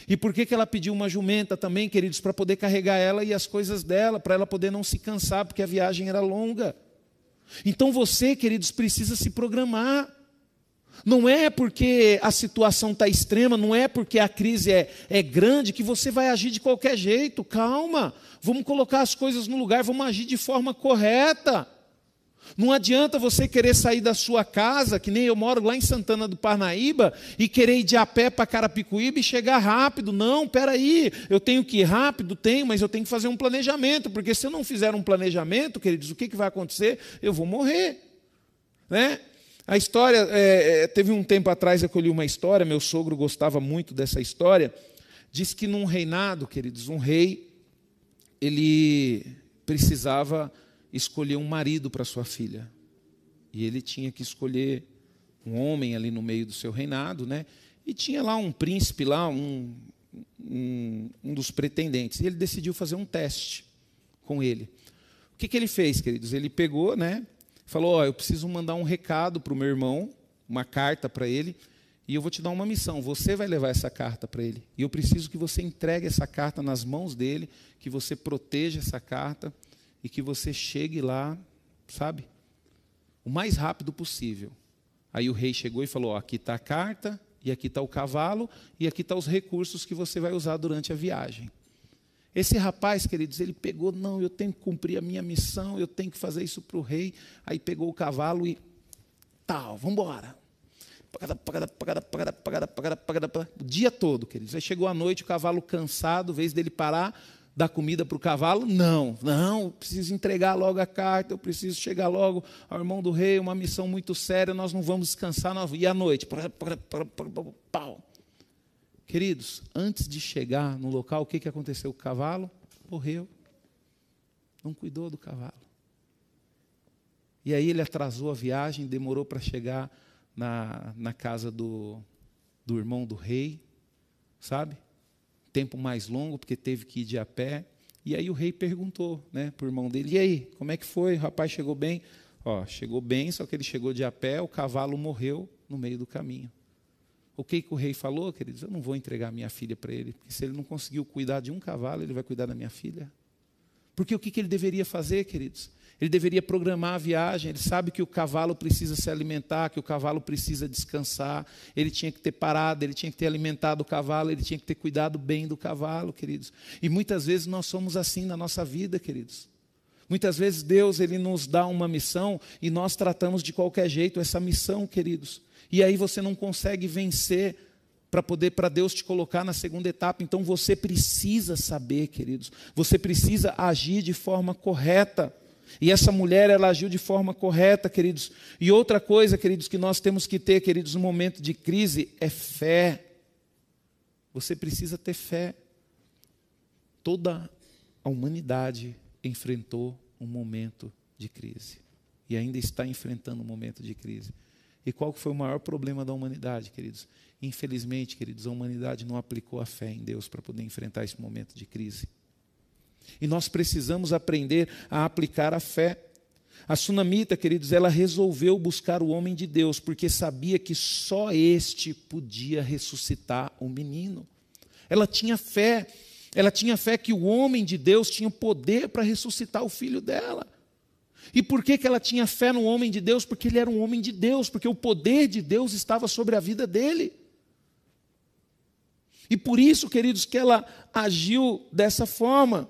E por que, que ela pediu uma jumenta também, queridos, para poder carregar ela e as coisas dela, para ela poder não se cansar, porque a viagem era longa. Então você, queridos, precisa se programar. Não é porque a situação está extrema, não é porque a crise é, é grande que você vai agir de qualquer jeito. Calma, vamos colocar as coisas no lugar, vamos agir de forma correta. Não adianta você querer sair da sua casa, que nem eu moro lá em Santana do Parnaíba, e querer ir de a pé para Carapicuíba e chegar rápido. Não, peraí, eu tenho que ir rápido, tenho, mas eu tenho que fazer um planejamento, porque se eu não fizer um planejamento, queridos, o que, que vai acontecer? Eu vou morrer. Né? A história, é, é teve um tempo atrás eu colhi uma história, meu sogro gostava muito dessa história, diz que num reinado, queridos, um rei, ele precisava escolher um marido para sua filha. E ele tinha que escolher um homem ali no meio do seu reinado, né? E tinha lá um príncipe lá, um, um, um dos pretendentes. E ele decidiu fazer um teste com ele. O que, que ele fez, queridos? Ele pegou, né? Falou: Ó, oh, eu preciso mandar um recado para o meu irmão, uma carta para ele, e eu vou te dar uma missão. Você vai levar essa carta para ele. E eu preciso que você entregue essa carta nas mãos dele, que você proteja essa carta e que você chegue lá, sabe? O mais rápido possível. Aí o rei chegou e falou: ó, aqui está a carta, e aqui está o cavalo, e aqui estão tá os recursos que você vai usar durante a viagem. Esse rapaz, queridos, ele pegou, não, eu tenho que cumprir a minha missão, eu tenho que fazer isso para o rei. Aí pegou o cavalo e tal, vamos embora. O dia todo, queridos. Aí chegou a noite, o cavalo cansado, vez dele parar, dar comida para o cavalo? Não, não, preciso entregar logo a carta, eu preciso chegar logo ao irmão do rei, uma missão muito séria, nós não vamos descansar. Nós... E à noite? Pau. Queridos, antes de chegar no local, o que, que aconteceu o cavalo? Morreu. Não cuidou do cavalo. E aí ele atrasou a viagem, demorou para chegar na, na casa do, do irmão do rei, sabe? Tempo mais longo, porque teve que ir de a pé. E aí o rei perguntou né, para o irmão dele: E aí, como é que foi? O rapaz chegou bem? Ó, chegou bem, só que ele chegou de a pé, o cavalo morreu no meio do caminho. O que, que o rei falou, queridos? Eu não vou entregar minha filha para ele, porque se ele não conseguiu cuidar de um cavalo, ele vai cuidar da minha filha. Porque o que, que ele deveria fazer, queridos? Ele deveria programar a viagem, ele sabe que o cavalo precisa se alimentar, que o cavalo precisa descansar, ele tinha que ter parado, ele tinha que ter alimentado o cavalo, ele tinha que ter cuidado bem do cavalo, queridos. E muitas vezes nós somos assim na nossa vida, queridos. Muitas vezes Deus ele nos dá uma missão e nós tratamos de qualquer jeito essa missão, queridos. E aí você não consegue vencer para poder para Deus te colocar na segunda etapa. Então você precisa saber, queridos. Você precisa agir de forma correta. E essa mulher, ela agiu de forma correta, queridos. E outra coisa, queridos, que nós temos que ter, queridos, no momento de crise, é fé. Você precisa ter fé. Toda a humanidade enfrentou um momento de crise. E ainda está enfrentando um momento de crise. E qual foi o maior problema da humanidade, queridos? Infelizmente, queridos, a humanidade não aplicou a fé em Deus para poder enfrentar esse momento de crise. E nós precisamos aprender a aplicar a fé. A sunamita, queridos, ela resolveu buscar o homem de Deus, porque sabia que só este podia ressuscitar o menino. Ela tinha fé, ela tinha fé que o homem de Deus tinha poder para ressuscitar o filho dela. E por que, que ela tinha fé no homem de Deus? Porque ele era um homem de Deus, porque o poder de Deus estava sobre a vida dele. E por isso, queridos, que ela agiu dessa forma.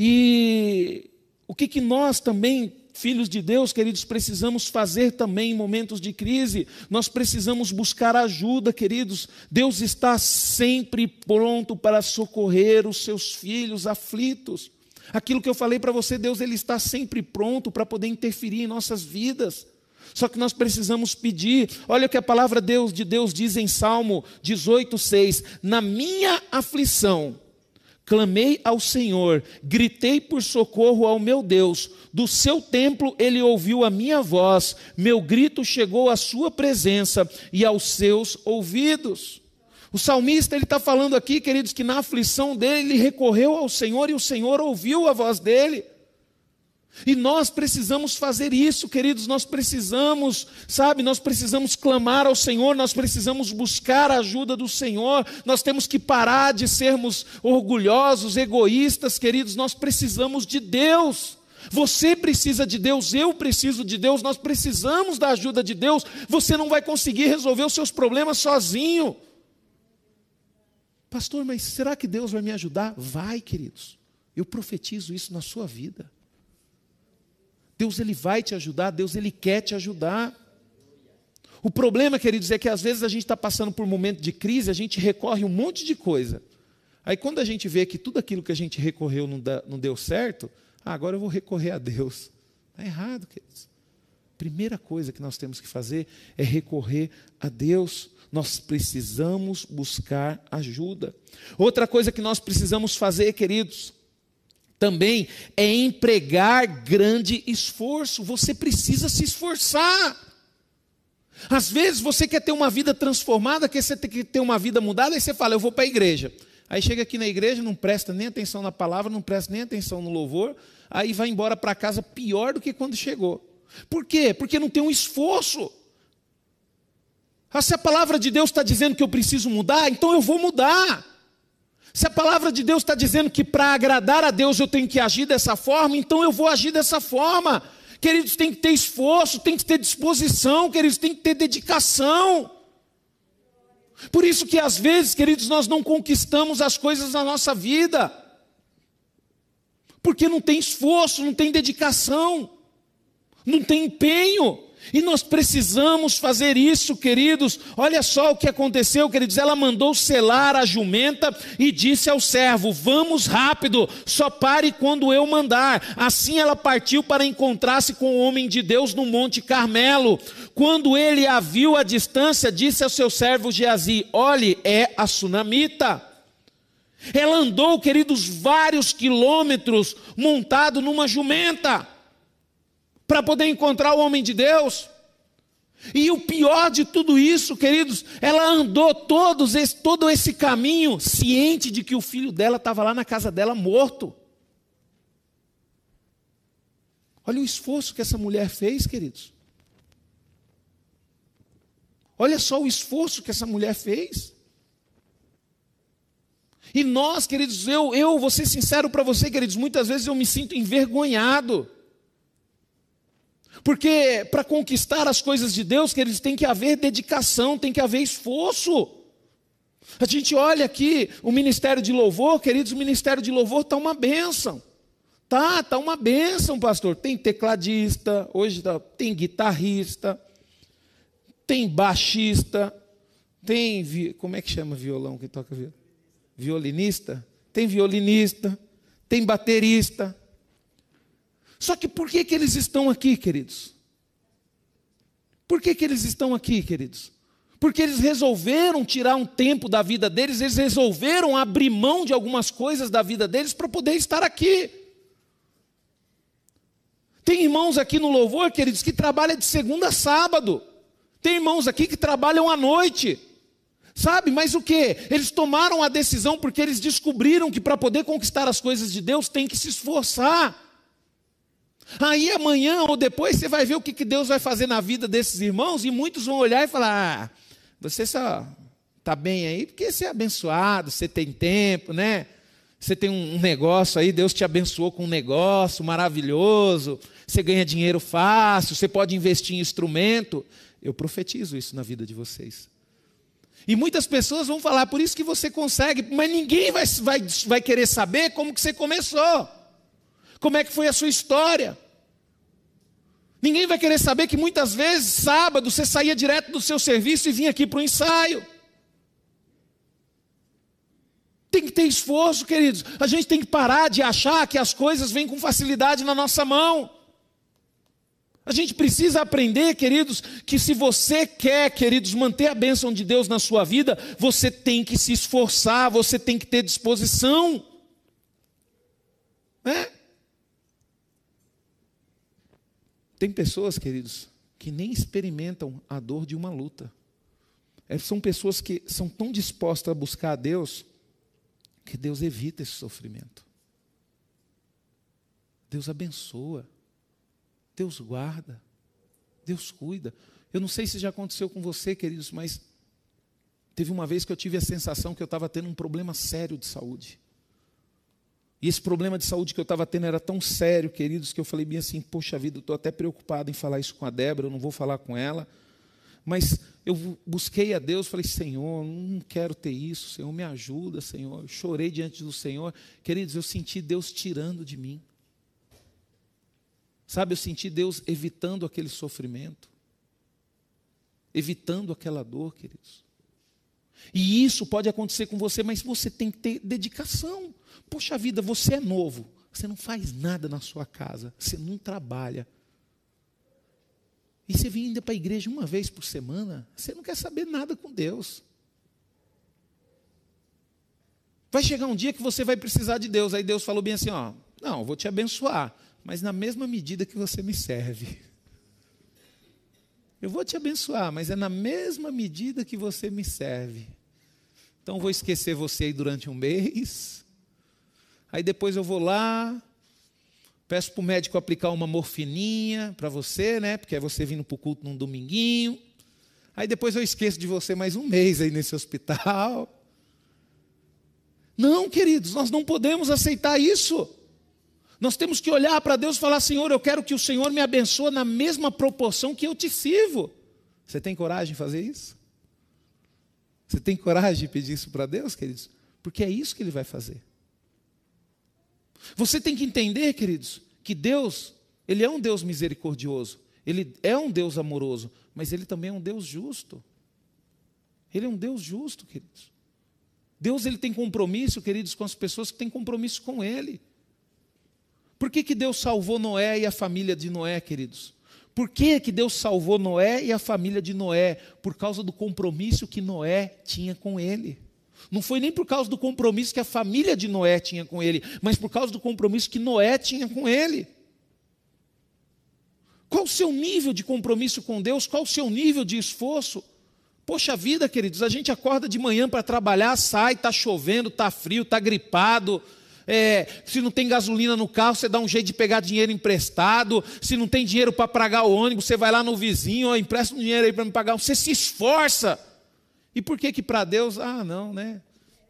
E o que, que nós também, filhos de Deus, queridos, precisamos fazer também em momentos de crise? Nós precisamos buscar ajuda, queridos. Deus está sempre pronto para socorrer os seus filhos aflitos. Aquilo que eu falei para você, Deus ele está sempre pronto para poder interferir em nossas vidas. Só que nós precisamos pedir. Olha o que a palavra Deus de Deus diz em Salmo 18:6, na minha aflição Clamei ao Senhor, gritei por socorro ao meu Deus. Do seu templo ele ouviu a minha voz, meu grito chegou à sua presença e aos seus ouvidos. O salmista ele está falando aqui, queridos, que na aflição dele ele recorreu ao Senhor e o Senhor ouviu a voz dele. E nós precisamos fazer isso, queridos, nós precisamos, sabe, nós precisamos clamar ao Senhor, nós precisamos buscar a ajuda do Senhor, nós temos que parar de sermos orgulhosos, egoístas, queridos, nós precisamos de Deus. Você precisa de Deus, eu preciso de Deus, nós precisamos da ajuda de Deus. Você não vai conseguir resolver os seus problemas sozinho. Pastor, mas será que Deus vai me ajudar? Vai, queridos. Eu profetizo isso na sua vida. Deus ele vai te ajudar, Deus ele quer te ajudar. O problema, queridos, é que às vezes a gente está passando por um momento de crise, a gente recorre um monte de coisa. Aí quando a gente vê que tudo aquilo que a gente recorreu não, deu certo, ah, agora eu vou recorrer a Deus. Está errado, queridos. Primeira coisa que nós temos que fazer é recorrer a Deus. Nós precisamos buscar ajuda. Outra coisa que nós precisamos fazer, queridos, também é empregar grande esforço. Você precisa se esforçar. Às vezes você quer ter uma vida transformada, quer ter uma vida mudada, aí você fala, eu vou para a igreja. Aí chega aqui na igreja, não presta nem atenção na palavra, não presta nem atenção no louvor, aí vai embora para casa pior do que quando chegou. Por quê? Porque não tem um esforço. Ah, se a palavra de Deus está dizendo que eu preciso mudar, então eu vou mudar. Se a palavra de Deus está dizendo que para agradar a Deus eu tenho que agir dessa forma, então eu vou agir dessa forma. Queridos, tem que ter esforço, tem que ter disposição, queridos, tem que ter dedicação. Por isso que às vezes, queridos, nós não conquistamos as coisas na nossa vida. Porque não tem esforço, não tem dedicação, não tem empenho. E nós precisamos fazer isso, queridos. Olha só o que aconteceu, queridos. Ela mandou selar a jumenta e disse ao servo: Vamos rápido, só pare quando eu mandar. Assim ela partiu para encontrar-se com o homem de Deus no Monte Carmelo. Quando ele a viu à distância, disse ao seu servo Geazi: Olhe, é a sunamita. Ela andou, queridos, vários quilômetros montado numa jumenta para poder encontrar o homem de Deus. E o pior de tudo isso, queridos, ela andou todos esse, todo esse caminho ciente de que o filho dela estava lá na casa dela morto. Olha o esforço que essa mulher fez, queridos. Olha só o esforço que essa mulher fez. E nós, queridos, eu, eu vou ser sincero para você, queridos, muitas vezes eu me sinto envergonhado. Porque para conquistar as coisas de Deus, que eles têm que haver dedicação, tem que haver esforço. A gente olha aqui o ministério de louvor, queridos, o ministério de louvor está uma bênção. Tá, tá uma bênção, pastor. Tem tecladista, hoje tá, tem guitarrista, tem baixista, tem como é que chama violão que toca violão? Violinista? Tem violinista, tem baterista, só que por que, que eles estão aqui, queridos? Por que, que eles estão aqui, queridos? Porque eles resolveram tirar um tempo da vida deles, eles resolveram abrir mão de algumas coisas da vida deles para poder estar aqui. Tem irmãos aqui no louvor, queridos, que trabalham de segunda a sábado. Tem irmãos aqui que trabalham à noite. Sabe, mas o que? Eles tomaram a decisão porque eles descobriram que para poder conquistar as coisas de Deus tem que se esforçar. Aí amanhã ou depois você vai ver o que Deus vai fazer na vida desses irmãos e muitos vão olhar e falar: ah, você só está bem aí porque você é abençoado, você tem tempo, né? Você tem um negócio aí, Deus te abençoou com um negócio maravilhoso, você ganha dinheiro fácil, você pode investir em instrumento. Eu profetizo isso na vida de vocês. E muitas pessoas vão falar, por isso que você consegue, mas ninguém vai, vai, vai querer saber como que você começou. Como é que foi a sua história? Ninguém vai querer saber que muitas vezes, sábado, você saía direto do seu serviço e vinha aqui para o ensaio. Tem que ter esforço, queridos. A gente tem que parar de achar que as coisas vêm com facilidade na nossa mão. A gente precisa aprender, queridos, que se você quer, queridos, manter a bênção de Deus na sua vida, você tem que se esforçar, você tem que ter disposição. Né? Tem pessoas, queridos, que nem experimentam a dor de uma luta. É, são pessoas que são tão dispostas a buscar a Deus que Deus evita esse sofrimento. Deus abençoa. Deus guarda. Deus cuida. Eu não sei se já aconteceu com você, queridos, mas teve uma vez que eu tive a sensação que eu estava tendo um problema sério de saúde. E esse problema de saúde que eu estava tendo era tão sério, queridos, que eu falei bem assim: poxa vida, estou até preocupado em falar isso com a Débora, eu não vou falar com ela. Mas eu busquei a Deus, falei: Senhor, não quero ter isso, Senhor, me ajuda, Senhor. Eu chorei diante do Senhor. Queridos, eu senti Deus tirando de mim. Sabe, eu senti Deus evitando aquele sofrimento, evitando aquela dor, queridos. E isso pode acontecer com você, mas você tem que ter dedicação. Poxa vida, você é novo, você não faz nada na sua casa, você não trabalha. E você vem ainda para a igreja uma vez por semana, você não quer saber nada com Deus. Vai chegar um dia que você vai precisar de Deus. Aí Deus falou bem assim: ó, não, vou te abençoar, mas na mesma medida que você me serve. Eu vou te abençoar, mas é na mesma medida que você me serve. Então vou esquecer você aí durante um mês. Aí depois eu vou lá, peço para o médico aplicar uma morfininha para você, né? Porque é você vindo para o culto num dominguinho. Aí depois eu esqueço de você mais um mês aí nesse hospital. Não, queridos, nós não podemos aceitar isso. Nós temos que olhar para Deus e falar: Senhor, eu quero que o Senhor me abençoe na mesma proporção que eu te sirvo. Você tem coragem de fazer isso? Você tem coragem de pedir isso para Deus, queridos? Porque é isso que Ele vai fazer. Você tem que entender, queridos, que Deus, Ele é um Deus misericordioso, Ele é um Deus amoroso, mas Ele também é um Deus justo. Ele é um Deus justo, queridos. Deus ele tem compromisso, queridos, com as pessoas que têm compromisso com Ele. Por que, que Deus salvou Noé e a família de Noé, queridos? Por que, que Deus salvou Noé e a família de Noé? Por causa do compromisso que Noé tinha com ele. Não foi nem por causa do compromisso que a família de Noé tinha com ele, mas por causa do compromisso que Noé tinha com ele. Qual o seu nível de compromisso com Deus? Qual o seu nível de esforço? Poxa vida, queridos, a gente acorda de manhã para trabalhar, sai, está chovendo, está frio, está gripado, é, se não tem gasolina no carro, você dá um jeito de pegar dinheiro emprestado. Se não tem dinheiro para pagar o ônibus, você vai lá no vizinho, ó, empresta um dinheiro aí para me pagar. Você se esforça. E por que que para Deus, ah, não, né?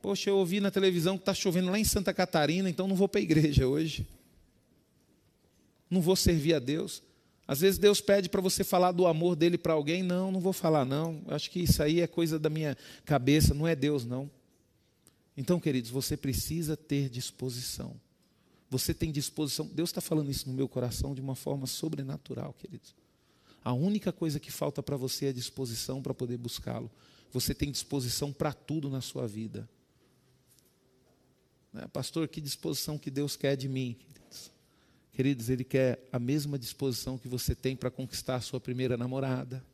Poxa, eu ouvi na televisão que está chovendo lá em Santa Catarina, então não vou para a igreja hoje. Não vou servir a Deus. Às vezes Deus pede para você falar do amor dele para alguém, não, não vou falar não. Acho que isso aí é coisa da minha cabeça, não é Deus não. Então, queridos, você precisa ter disposição. Você tem disposição. Deus está falando isso no meu coração de uma forma sobrenatural, queridos. A única coisa que falta para você é disposição para poder buscá-lo. Você tem disposição para tudo na sua vida. Né? Pastor, que disposição que Deus quer de mim? Queridos? queridos, Ele quer a mesma disposição que você tem para conquistar a sua primeira namorada,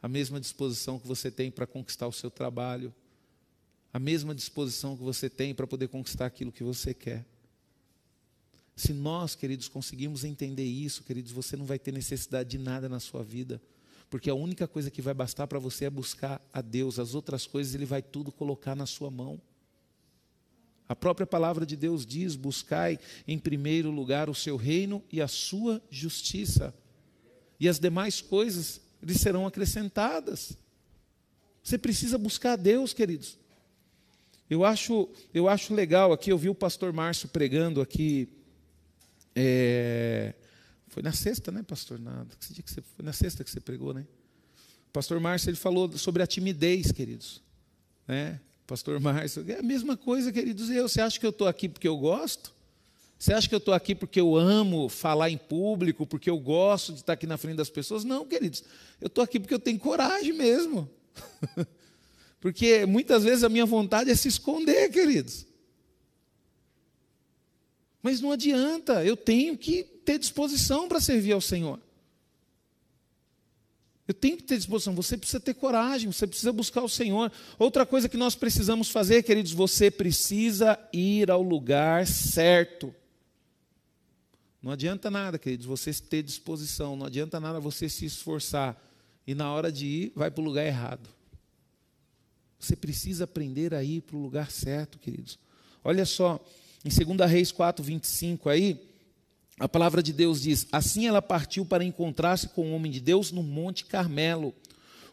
a mesma disposição que você tem para conquistar o seu trabalho, a mesma disposição que você tem para poder conquistar aquilo que você quer. Se nós, queridos, conseguirmos entender isso, queridos, você não vai ter necessidade de nada na sua vida, porque a única coisa que vai bastar para você é buscar a Deus, as outras coisas Ele vai tudo colocar na sua mão. A própria palavra de Deus diz: buscai em primeiro lugar o seu reino e a sua justiça, e as demais coisas lhe serão acrescentadas. Você precisa buscar a Deus, queridos. Eu acho, eu acho legal aqui, eu vi o pastor Márcio pregando aqui. É, foi na sexta, né, pastor? Na, que dia que você, foi na sexta que você pregou, né? O pastor Márcio ele falou sobre a timidez, queridos. Né? Pastor Márcio, é a mesma coisa, queridos. Eu, você acha que eu estou aqui porque eu gosto? Você acha que eu estou aqui porque eu amo falar em público, porque eu gosto de estar aqui na frente das pessoas? Não, queridos. Eu estou aqui porque eu tenho coragem mesmo. *laughs* Porque muitas vezes a minha vontade é se esconder, queridos. Mas não adianta, eu tenho que ter disposição para servir ao Senhor. Eu tenho que ter disposição, você precisa ter coragem, você precisa buscar o Senhor. Outra coisa que nós precisamos fazer, queridos, você precisa ir ao lugar certo. Não adianta nada, queridos, você ter disposição, não adianta nada você se esforçar e na hora de ir, vai para o lugar errado. Você precisa aprender a ir para o lugar certo, queridos. Olha só, em 2 Reis 4, 25 aí, a palavra de Deus diz: Assim ela partiu para encontrar-se com o homem de Deus no Monte Carmelo.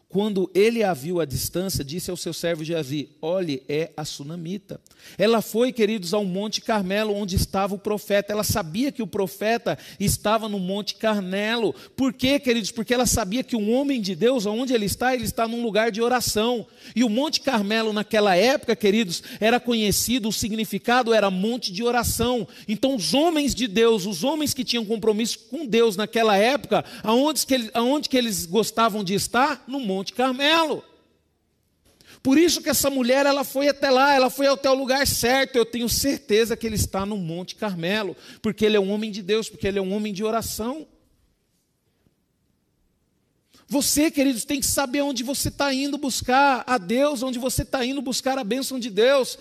Quando ele a viu à distância, disse ao seu servo Geazi: Olhe, é a sunamita. Ela foi, queridos, ao Monte Carmelo, onde estava o profeta. Ela sabia que o profeta estava no Monte Carmelo. Por quê, queridos? Porque ela sabia que um homem de Deus, onde ele está, ele está num lugar de oração. E o Monte Carmelo, naquela época, queridos, era conhecido, o significado era monte de oração. Então, os homens de Deus, os homens que tinham compromisso com Deus naquela época, aonde que eles, aonde que eles gostavam de estar? No Monte Monte Carmelo. Por isso que essa mulher ela foi até lá, ela foi até o lugar certo. Eu tenho certeza que ele está no Monte Carmelo, porque ele é um homem de Deus, porque ele é um homem de oração. Você, queridos, tem que saber onde você está indo buscar a Deus, onde você está indo buscar a bênção de Deus.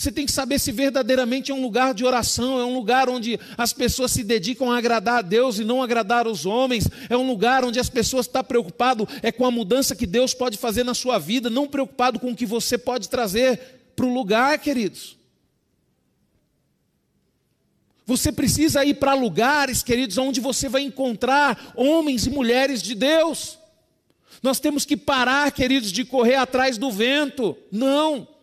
Você tem que saber se verdadeiramente é um lugar de oração, é um lugar onde as pessoas se dedicam a agradar a Deus e não agradar os homens, é um lugar onde as pessoas estão preocupadas é com a mudança que Deus pode fazer na sua vida, não preocupado com o que você pode trazer para o lugar, queridos. Você precisa ir para lugares, queridos, onde você vai encontrar homens e mulheres de Deus. Nós temos que parar, queridos, de correr atrás do vento. Não.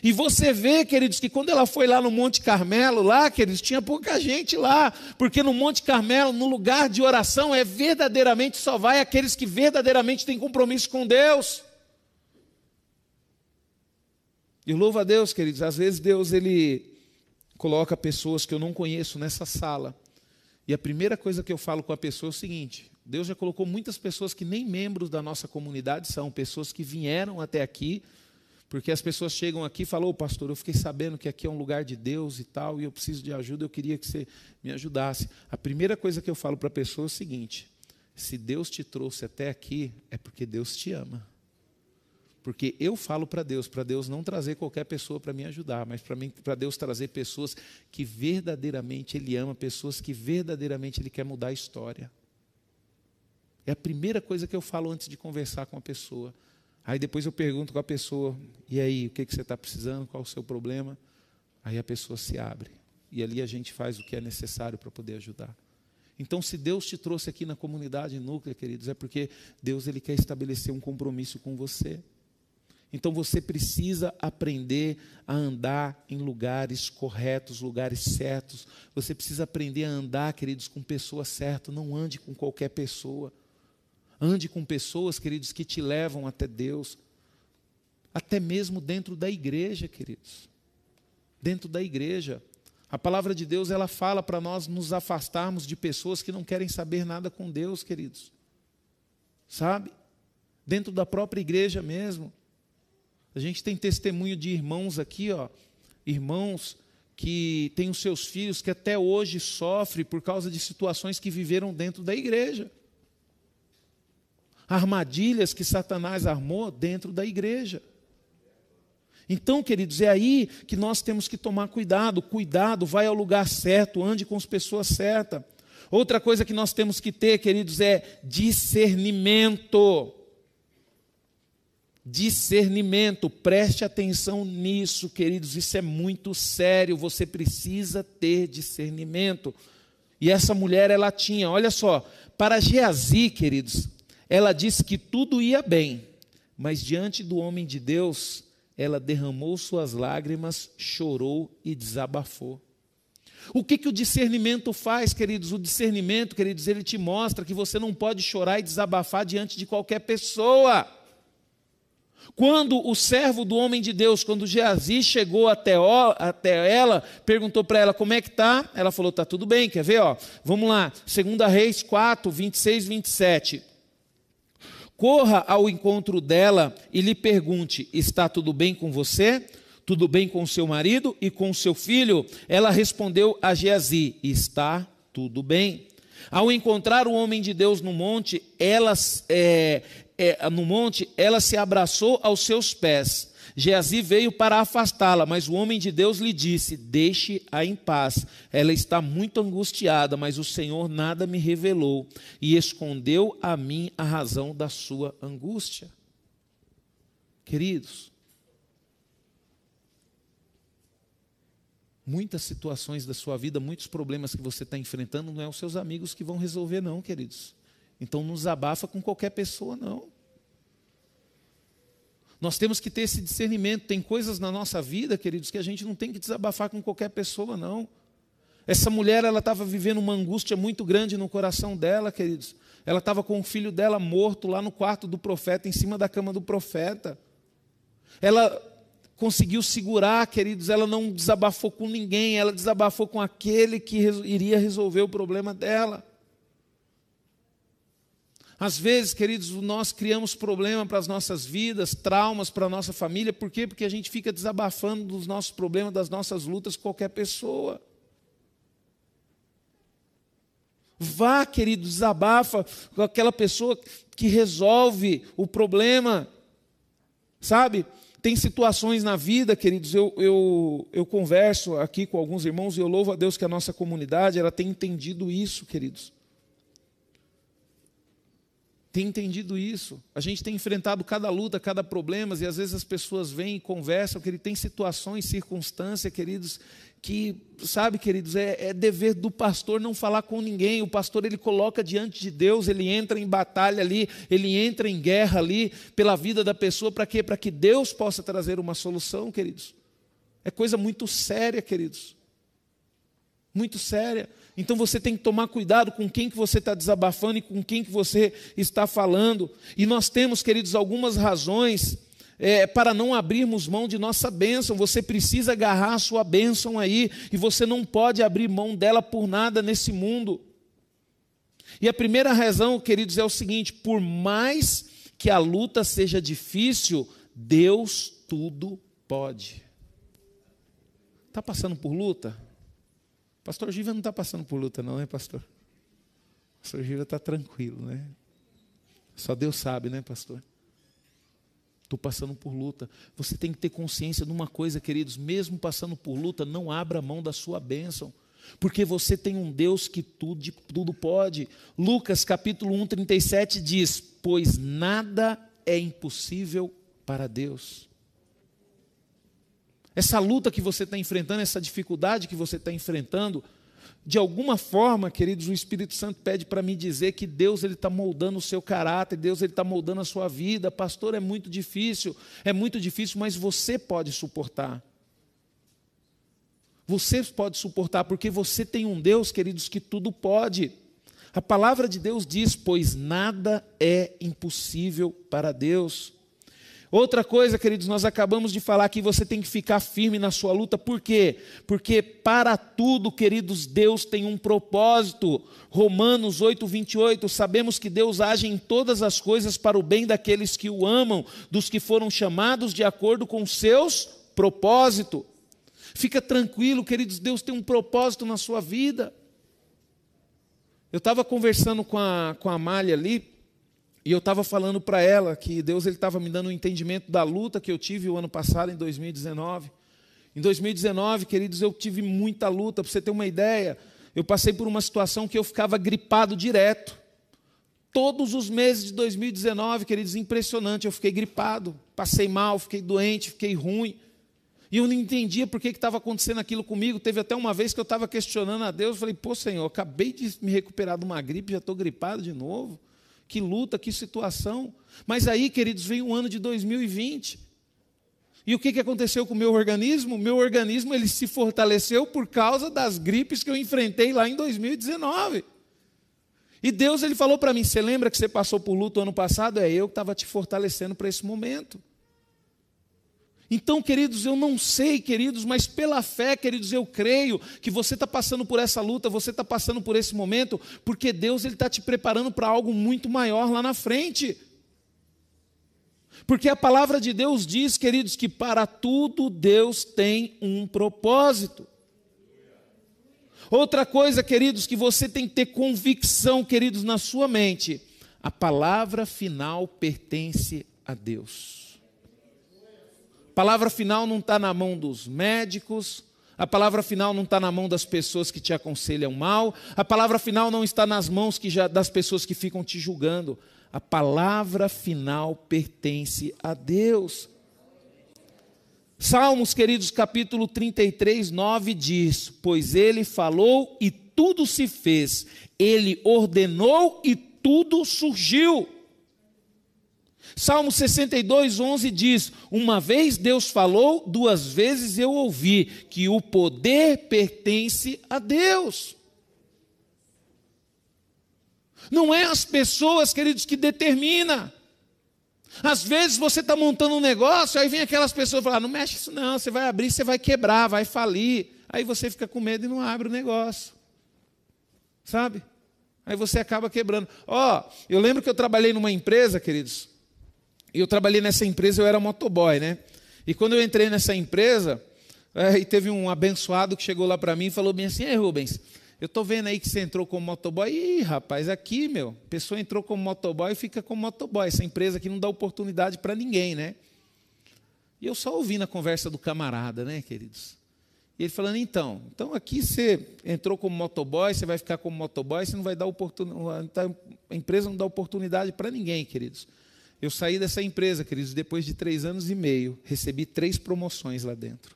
E você vê, queridos, que quando ela foi lá no Monte Carmelo, lá, queridos, tinha pouca gente lá, porque no Monte Carmelo, no lugar de oração, é verdadeiramente só vai aqueles que verdadeiramente têm compromisso com Deus. E louvo a Deus, queridos, às vezes Deus ele coloca pessoas que eu não conheço nessa sala. E a primeira coisa que eu falo com a pessoa é o seguinte: Deus já colocou muitas pessoas que nem membros da nossa comunidade são, pessoas que vieram até aqui porque as pessoas chegam aqui e falam, oh, pastor, eu fiquei sabendo que aqui é um lugar de Deus e tal, e eu preciso de ajuda, eu queria que você me ajudasse. A primeira coisa que eu falo para a pessoa é o seguinte: se Deus te trouxe até aqui, é porque Deus te ama. Porque eu falo para Deus, para Deus não trazer qualquer pessoa para me ajudar, mas para Deus trazer pessoas que verdadeiramente Ele ama, pessoas que verdadeiramente Ele quer mudar a história. É a primeira coisa que eu falo antes de conversar com a pessoa. Aí depois eu pergunto com a pessoa: e aí, o que, que você está precisando? Qual o seu problema? Aí a pessoa se abre. E ali a gente faz o que é necessário para poder ajudar. Então, se Deus te trouxe aqui na comunidade núclea, queridos, é porque Deus ele quer estabelecer um compromisso com você. Então você precisa aprender a andar em lugares corretos, lugares certos. Você precisa aprender a andar, queridos, com pessoas certas. Não ande com qualquer pessoa. Ande com pessoas, queridos, que te levam até Deus. Até mesmo dentro da igreja, queridos. Dentro da igreja. A palavra de Deus, ela fala para nós nos afastarmos de pessoas que não querem saber nada com Deus, queridos. Sabe? Dentro da própria igreja mesmo. A gente tem testemunho de irmãos aqui, ó, irmãos que têm os seus filhos que até hoje sofrem por causa de situações que viveram dentro da igreja armadilhas que Satanás armou dentro da igreja. Então, queridos, é aí que nós temos que tomar cuidado. Cuidado, vai ao lugar certo, ande com as pessoas certas. Outra coisa que nós temos que ter, queridos, é discernimento. Discernimento, preste atenção nisso, queridos, isso é muito sério, você precisa ter discernimento. E essa mulher, ela tinha, olha só, para Geazi, queridos, ela disse que tudo ia bem, mas diante do homem de Deus, ela derramou suas lágrimas, chorou e desabafou. O que, que o discernimento faz, queridos? O discernimento, queridos, ele te mostra que você não pode chorar e desabafar diante de qualquer pessoa. Quando o servo do homem de Deus, quando Geazi chegou até, até ela, perguntou para ela como é que está, ela falou: está tudo bem, quer ver? Ó, vamos lá, 2 Reis 4, 26, 27 corra ao encontro dela e lhe pergunte: Está tudo bem com você? Tudo bem com seu marido e com seu filho? Ela respondeu a Geazi: Está tudo bem. Ao encontrar o homem de Deus no monte, ela, é, é, no monte, ela se abraçou aos seus pés Geazi veio para afastá-la, mas o homem de Deus lhe disse: Deixe-a em paz. Ela está muito angustiada, mas o Senhor nada me revelou e escondeu a mim a razão da sua angústia. Queridos, muitas situações da sua vida, muitos problemas que você está enfrentando, não é os seus amigos que vão resolver, não, queridos. Então não desabafa com qualquer pessoa, não. Nós temos que ter esse discernimento. Tem coisas na nossa vida, queridos, que a gente não tem que desabafar com qualquer pessoa, não. Essa mulher, ela estava vivendo uma angústia muito grande no coração dela, queridos. Ela estava com o filho dela morto lá no quarto do profeta, em cima da cama do profeta. Ela conseguiu segurar, queridos, ela não desabafou com ninguém, ela desabafou com aquele que iria resolver o problema dela. Às vezes, queridos, nós criamos problema para as nossas vidas, traumas para a nossa família, por quê? Porque a gente fica desabafando dos nossos problemas, das nossas lutas com qualquer pessoa. Vá, querido, desabafa com aquela pessoa que resolve o problema, sabe? Tem situações na vida, queridos, eu, eu, eu converso aqui com alguns irmãos e eu louvo a Deus que a nossa comunidade ela tem entendido isso, queridos tem entendido isso. A gente tem enfrentado cada luta, cada problema, e às vezes as pessoas vêm e conversam, que ele tem situações, circunstâncias, queridos, que, sabe, queridos, é, é, dever do pastor não falar com ninguém. O pastor ele coloca diante de Deus, ele entra em batalha ali, ele entra em guerra ali pela vida da pessoa, para quê? Para que Deus possa trazer uma solução, queridos. É coisa muito séria, queridos. Muito séria. Então você tem que tomar cuidado com quem que você está desabafando e com quem que você está falando. E nós temos, queridos, algumas razões é, para não abrirmos mão de nossa bênção. Você precisa agarrar a sua bênção aí, e você não pode abrir mão dela por nada nesse mundo. E a primeira razão, queridos, é o seguinte: por mais que a luta seja difícil, Deus tudo pode. Está passando por luta? Pastor Giva não está passando por luta, não, é, pastor? Pastor Giva está tranquilo, né? Só Deus sabe, né, pastor? Estou passando por luta. Você tem que ter consciência de uma coisa, queridos: mesmo passando por luta, não abra mão da sua bênção. Porque você tem um Deus que tudo, tudo pode. Lucas capítulo 1, 37 diz: Pois nada é impossível para Deus. Essa luta que você está enfrentando, essa dificuldade que você está enfrentando, de alguma forma, queridos, o Espírito Santo pede para me dizer que Deus ele está moldando o seu caráter, Deus ele está moldando a sua vida. Pastor, é muito difícil, é muito difícil, mas você pode suportar. Você pode suportar, porque você tem um Deus, queridos, que tudo pode. A palavra de Deus diz: pois nada é impossível para Deus. Outra coisa, queridos, nós acabamos de falar que você tem que ficar firme na sua luta, por quê? Porque para tudo, queridos, Deus tem um propósito. Romanos 8, 28, sabemos que Deus age em todas as coisas para o bem daqueles que o amam, dos que foram chamados de acordo com seus propósitos. Fica tranquilo, queridos, Deus tem um propósito na sua vida. Eu estava conversando com a, com a Amália ali, e eu estava falando para ela que Deus estava me dando um entendimento da luta que eu tive o ano passado, em 2019. Em 2019, queridos, eu tive muita luta. Para você ter uma ideia, eu passei por uma situação que eu ficava gripado direto. Todos os meses de 2019, queridos, impressionante, eu fiquei gripado, passei mal, fiquei doente, fiquei ruim. E eu não entendia por que estava acontecendo aquilo comigo. Teve até uma vez que eu estava questionando a Deus, falei, pô Senhor, acabei de me recuperar de uma gripe, já estou gripado de novo que luta, que situação. Mas aí, queridos, vem o ano de 2020. E o que, que aconteceu com o meu organismo? Meu organismo ele se fortaleceu por causa das gripes que eu enfrentei lá em 2019. E Deus ele falou para mim: Você lembra que você passou por luto ano passado? É eu que estava te fortalecendo para esse momento. Então, queridos, eu não sei, queridos, mas pela fé, queridos, eu creio que você está passando por essa luta, você está passando por esse momento, porque Deus está te preparando para algo muito maior lá na frente. Porque a palavra de Deus diz, queridos, que para tudo Deus tem um propósito. Outra coisa, queridos, que você tem que ter convicção, queridos, na sua mente: a palavra final pertence a Deus. A palavra final não está na mão dos médicos, a palavra final não está na mão das pessoas que te aconselham mal, a palavra final não está nas mãos já, das pessoas que ficam te julgando. A palavra final pertence a Deus. Salmos, queridos, capítulo 33, 9 diz: Pois ele falou e tudo se fez, ele ordenou e tudo surgiu. Salmo 62, 11 diz: Uma vez Deus falou, duas vezes eu ouvi, que o poder pertence a Deus. Não é as pessoas, queridos, que determina. Às vezes você está montando um negócio, aí vem aquelas pessoas falar: não mexe isso não, você vai abrir, você vai quebrar, vai falir. Aí você fica com medo e não abre o negócio. Sabe? Aí você acaba quebrando. Ó, oh, eu lembro que eu trabalhei numa empresa, queridos, eu trabalhei nessa empresa, eu era motoboy, né? E quando eu entrei nessa empresa, é, e teve um abençoado que chegou lá para mim e falou bem assim: Ei, Rubens, eu estou vendo aí que você entrou como motoboy. Ih, rapaz, aqui, meu, pessoa entrou como motoboy e fica como motoboy. Essa empresa aqui não dá oportunidade para ninguém, né? E eu só ouvi na conversa do camarada, né, queridos? E ele falando, então, então aqui você entrou como motoboy, você vai ficar como motoboy, você não vai dar oportunidade, a empresa não dá oportunidade para ninguém, queridos. Eu saí dessa empresa, queridos, depois de três anos e meio, recebi três promoções lá dentro.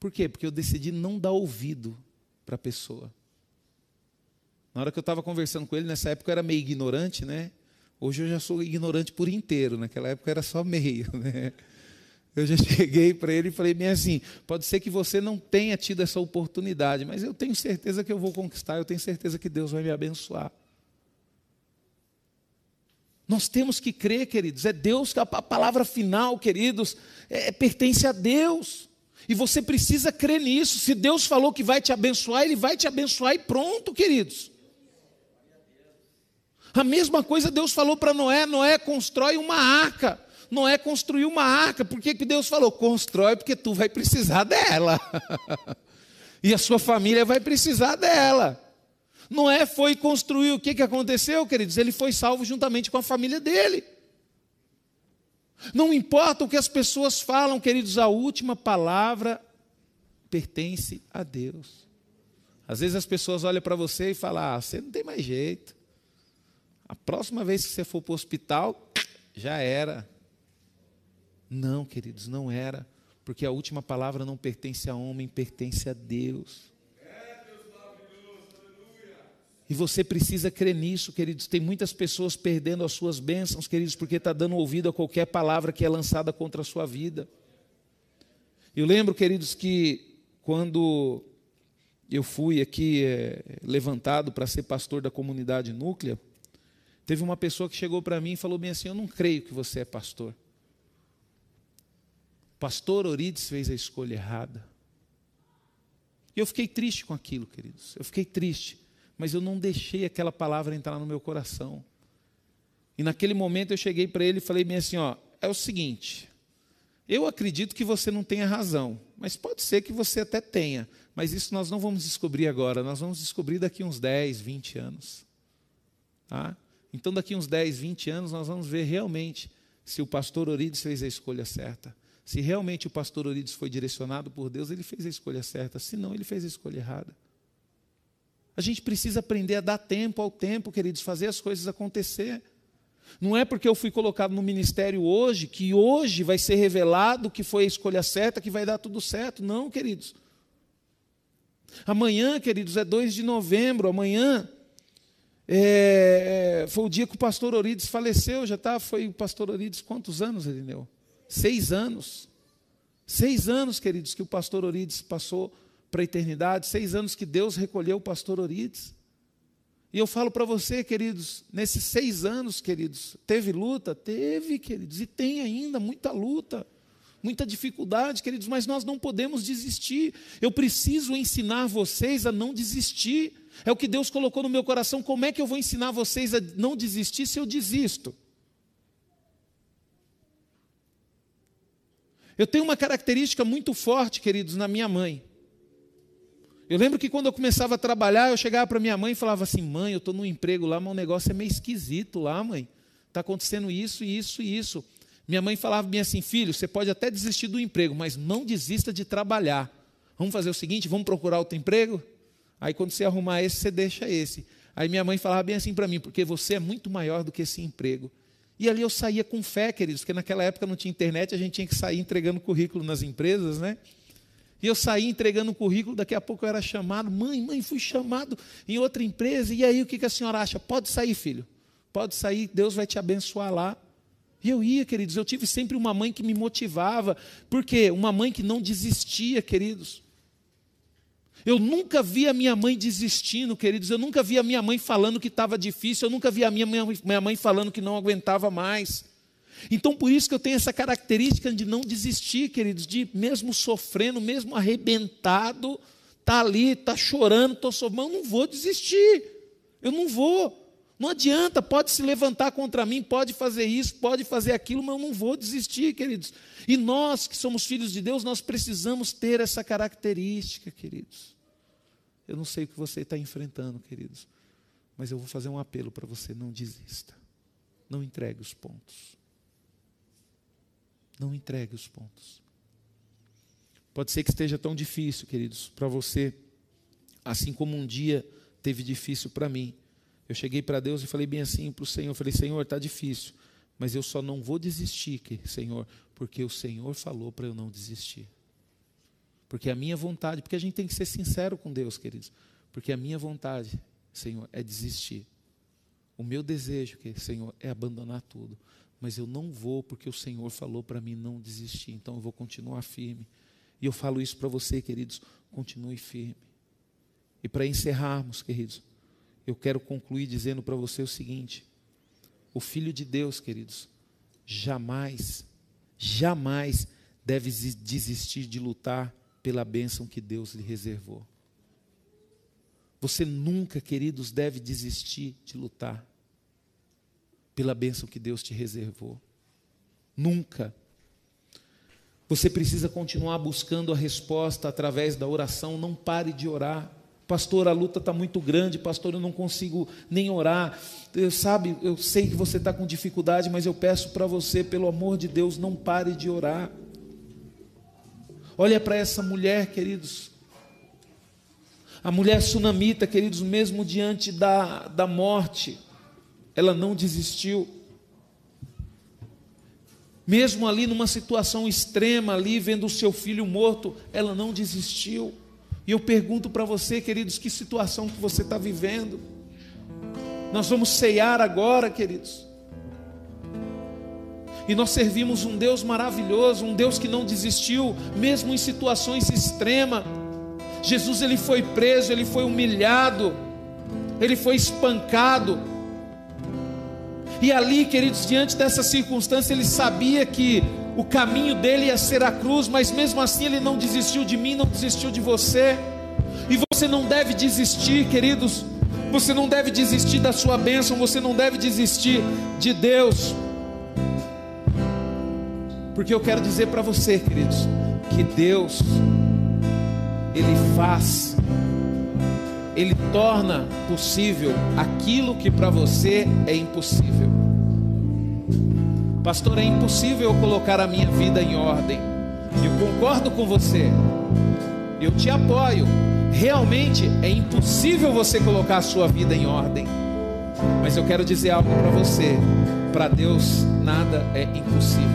Por quê? Porque eu decidi não dar ouvido para a pessoa. Na hora que eu estava conversando com ele, nessa época eu era meio ignorante, né? Hoje eu já sou ignorante por inteiro, naquela época era só meio, *laughs* né? Eu já cheguei para ele e falei bem assim: pode ser que você não tenha tido essa oportunidade, mas eu tenho certeza que eu vou conquistar, eu tenho certeza que Deus vai me abençoar. Nós temos que crer, queridos, é Deus, a palavra final, queridos, é, é pertence a Deus. E você precisa crer nisso. Se Deus falou que vai te abençoar, Ele vai te abençoar e pronto, queridos. A mesma coisa Deus falou para Noé: Noé constrói uma arca. Noé construiu uma arca. Por que, que Deus falou? Constrói, porque tu vai precisar dela. *laughs* e a sua família vai precisar dela. Noé foi construir, o que, que aconteceu, queridos? Ele foi salvo juntamente com a família dele. Não importa o que as pessoas falam, queridos, a última palavra pertence a Deus. Às vezes as pessoas olham para você e falam: ah, você não tem mais jeito. A próxima vez que você for para o hospital, já era. Não, queridos, não era, porque a última palavra não pertence a homem, pertence a Deus. E você precisa crer nisso, queridos. Tem muitas pessoas perdendo as suas bênçãos, queridos, porque está dando ouvido a qualquer palavra que é lançada contra a sua vida. Eu lembro, queridos, que quando eu fui aqui é, levantado para ser pastor da comunidade núclea, teve uma pessoa que chegou para mim e falou bem assim: Eu não creio que você é pastor. Pastor Orides fez a escolha errada. E eu fiquei triste com aquilo, queridos. Eu fiquei triste mas eu não deixei aquela palavra entrar no meu coração. E naquele momento eu cheguei para ele e falei bem assim: ó, é o seguinte, eu acredito que você não tenha razão, mas pode ser que você até tenha, mas isso nós não vamos descobrir agora, nós vamos descobrir daqui uns 10, 20 anos. Tá? Então, daqui uns 10, 20 anos, nós vamos ver realmente se o pastor Orides fez a escolha certa. Se realmente o pastor Orides foi direcionado por Deus, ele fez a escolha certa. Se não, ele fez a escolha errada. A gente precisa aprender a dar tempo ao tempo, queridos, fazer as coisas acontecer. Não é porque eu fui colocado no ministério hoje que hoje vai ser revelado que foi a escolha certa, que vai dar tudo certo. Não, queridos. Amanhã, queridos, é 2 de novembro. Amanhã é, foi o dia que o pastor Orides faleceu. Já tá, foi o pastor Orides quantos anos, Elineu? Seis anos. Seis anos, queridos, que o pastor Orides passou para a eternidade, seis anos que Deus recolheu o pastor Orides. E eu falo para você, queridos, nesses seis anos, queridos, teve luta? Teve, queridos, e tem ainda muita luta, muita dificuldade, queridos, mas nós não podemos desistir. Eu preciso ensinar vocês a não desistir. É o que Deus colocou no meu coração. Como é que eu vou ensinar vocês a não desistir se eu desisto? Eu tenho uma característica muito forte, queridos, na minha mãe. Eu lembro que quando eu começava a trabalhar, eu chegava para minha mãe e falava assim: mãe, eu estou num emprego lá, mas o negócio é meio esquisito lá, mãe. Está acontecendo isso, isso e isso. Minha mãe falava bem assim: filho, você pode até desistir do emprego, mas não desista de trabalhar. Vamos fazer o seguinte: vamos procurar outro emprego? Aí quando você arrumar esse, você deixa esse. Aí minha mãe falava bem assim para mim: porque você é muito maior do que esse emprego. E ali eu saía com fé, queridos, porque naquela época não tinha internet, a gente tinha que sair entregando currículo nas empresas, né? E eu saí entregando o currículo, daqui a pouco eu era chamado, mãe, mãe, fui chamado em outra empresa. E aí o que a senhora acha? Pode sair, filho. Pode sair, Deus vai te abençoar lá. E eu ia, queridos, eu tive sempre uma mãe que me motivava, porque uma mãe que não desistia, queridos. Eu nunca vi a minha mãe desistindo, queridos. Eu nunca vi a minha mãe falando que estava difícil. Eu nunca vi a minha mãe falando que não aguentava mais. Então, por isso que eu tenho essa característica de não desistir, queridos, de mesmo sofrendo, mesmo arrebentado, tá ali, tá chorando, tô sofrendo, eu não vou desistir. Eu não vou. Não adianta, pode se levantar contra mim, pode fazer isso, pode fazer aquilo, mas eu não vou desistir, queridos. E nós que somos filhos de Deus, nós precisamos ter essa característica, queridos. Eu não sei o que você está enfrentando, queridos, mas eu vou fazer um apelo para você: não desista, não entregue os pontos. Não entregue os pontos. Pode ser que esteja tão difícil, queridos, para você, assim como um dia teve difícil para mim. Eu cheguei para Deus e falei bem assim para o Senhor: falei, Senhor, está difícil, mas eu só não vou desistir, Senhor, porque o Senhor falou para eu não desistir. Porque a minha vontade, porque a gente tem que ser sincero com Deus, queridos, porque a minha vontade, Senhor, é desistir. O meu desejo, Senhor, é abandonar tudo. Mas eu não vou porque o Senhor falou para mim não desistir. Então eu vou continuar firme. E eu falo isso para você, queridos, continue firme. E para encerrarmos, queridos, eu quero concluir dizendo para você o seguinte: o Filho de Deus, queridos, jamais, jamais deve desistir de lutar pela bênção que Deus lhe reservou. Você nunca, queridos, deve desistir de lutar pela bênção que Deus te reservou. Nunca. Você precisa continuar buscando a resposta através da oração, não pare de orar. Pastor, a luta está muito grande, pastor, eu não consigo nem orar. Eu, sabe, eu sei que você está com dificuldade, mas eu peço para você, pelo amor de Deus, não pare de orar. Olha para essa mulher, queridos. A mulher sunamita, queridos, mesmo diante da, da morte, ela não desistiu. Mesmo ali numa situação extrema, ali vendo o seu filho morto, ela não desistiu. E eu pergunto para você, queridos, que situação que você está vivendo? Nós vamos ceiar agora, queridos. E nós servimos um Deus maravilhoso, um Deus que não desistiu, mesmo em situações extremas. Jesus ele foi preso, ele foi humilhado, ele foi espancado. E ali, queridos, diante dessa circunstância, ele sabia que o caminho dele ia ser a cruz, mas mesmo assim ele não desistiu de mim, não desistiu de você. E você não deve desistir, queridos. Você não deve desistir da sua bênção, você não deve desistir de Deus. Porque eu quero dizer para você, queridos, que Deus ele faz ele torna possível aquilo que para você é impossível. Pastor, é impossível eu colocar a minha vida em ordem. Eu concordo com você. Eu te apoio. Realmente é impossível você colocar a sua vida em ordem. Mas eu quero dizer algo para você. Para Deus nada é impossível.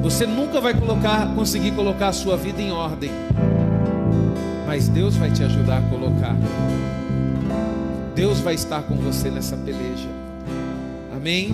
Você nunca vai colocar, conseguir colocar a sua vida em ordem. Mas Deus vai te ajudar a colocar. Deus vai estar com você nessa peleja. Amém.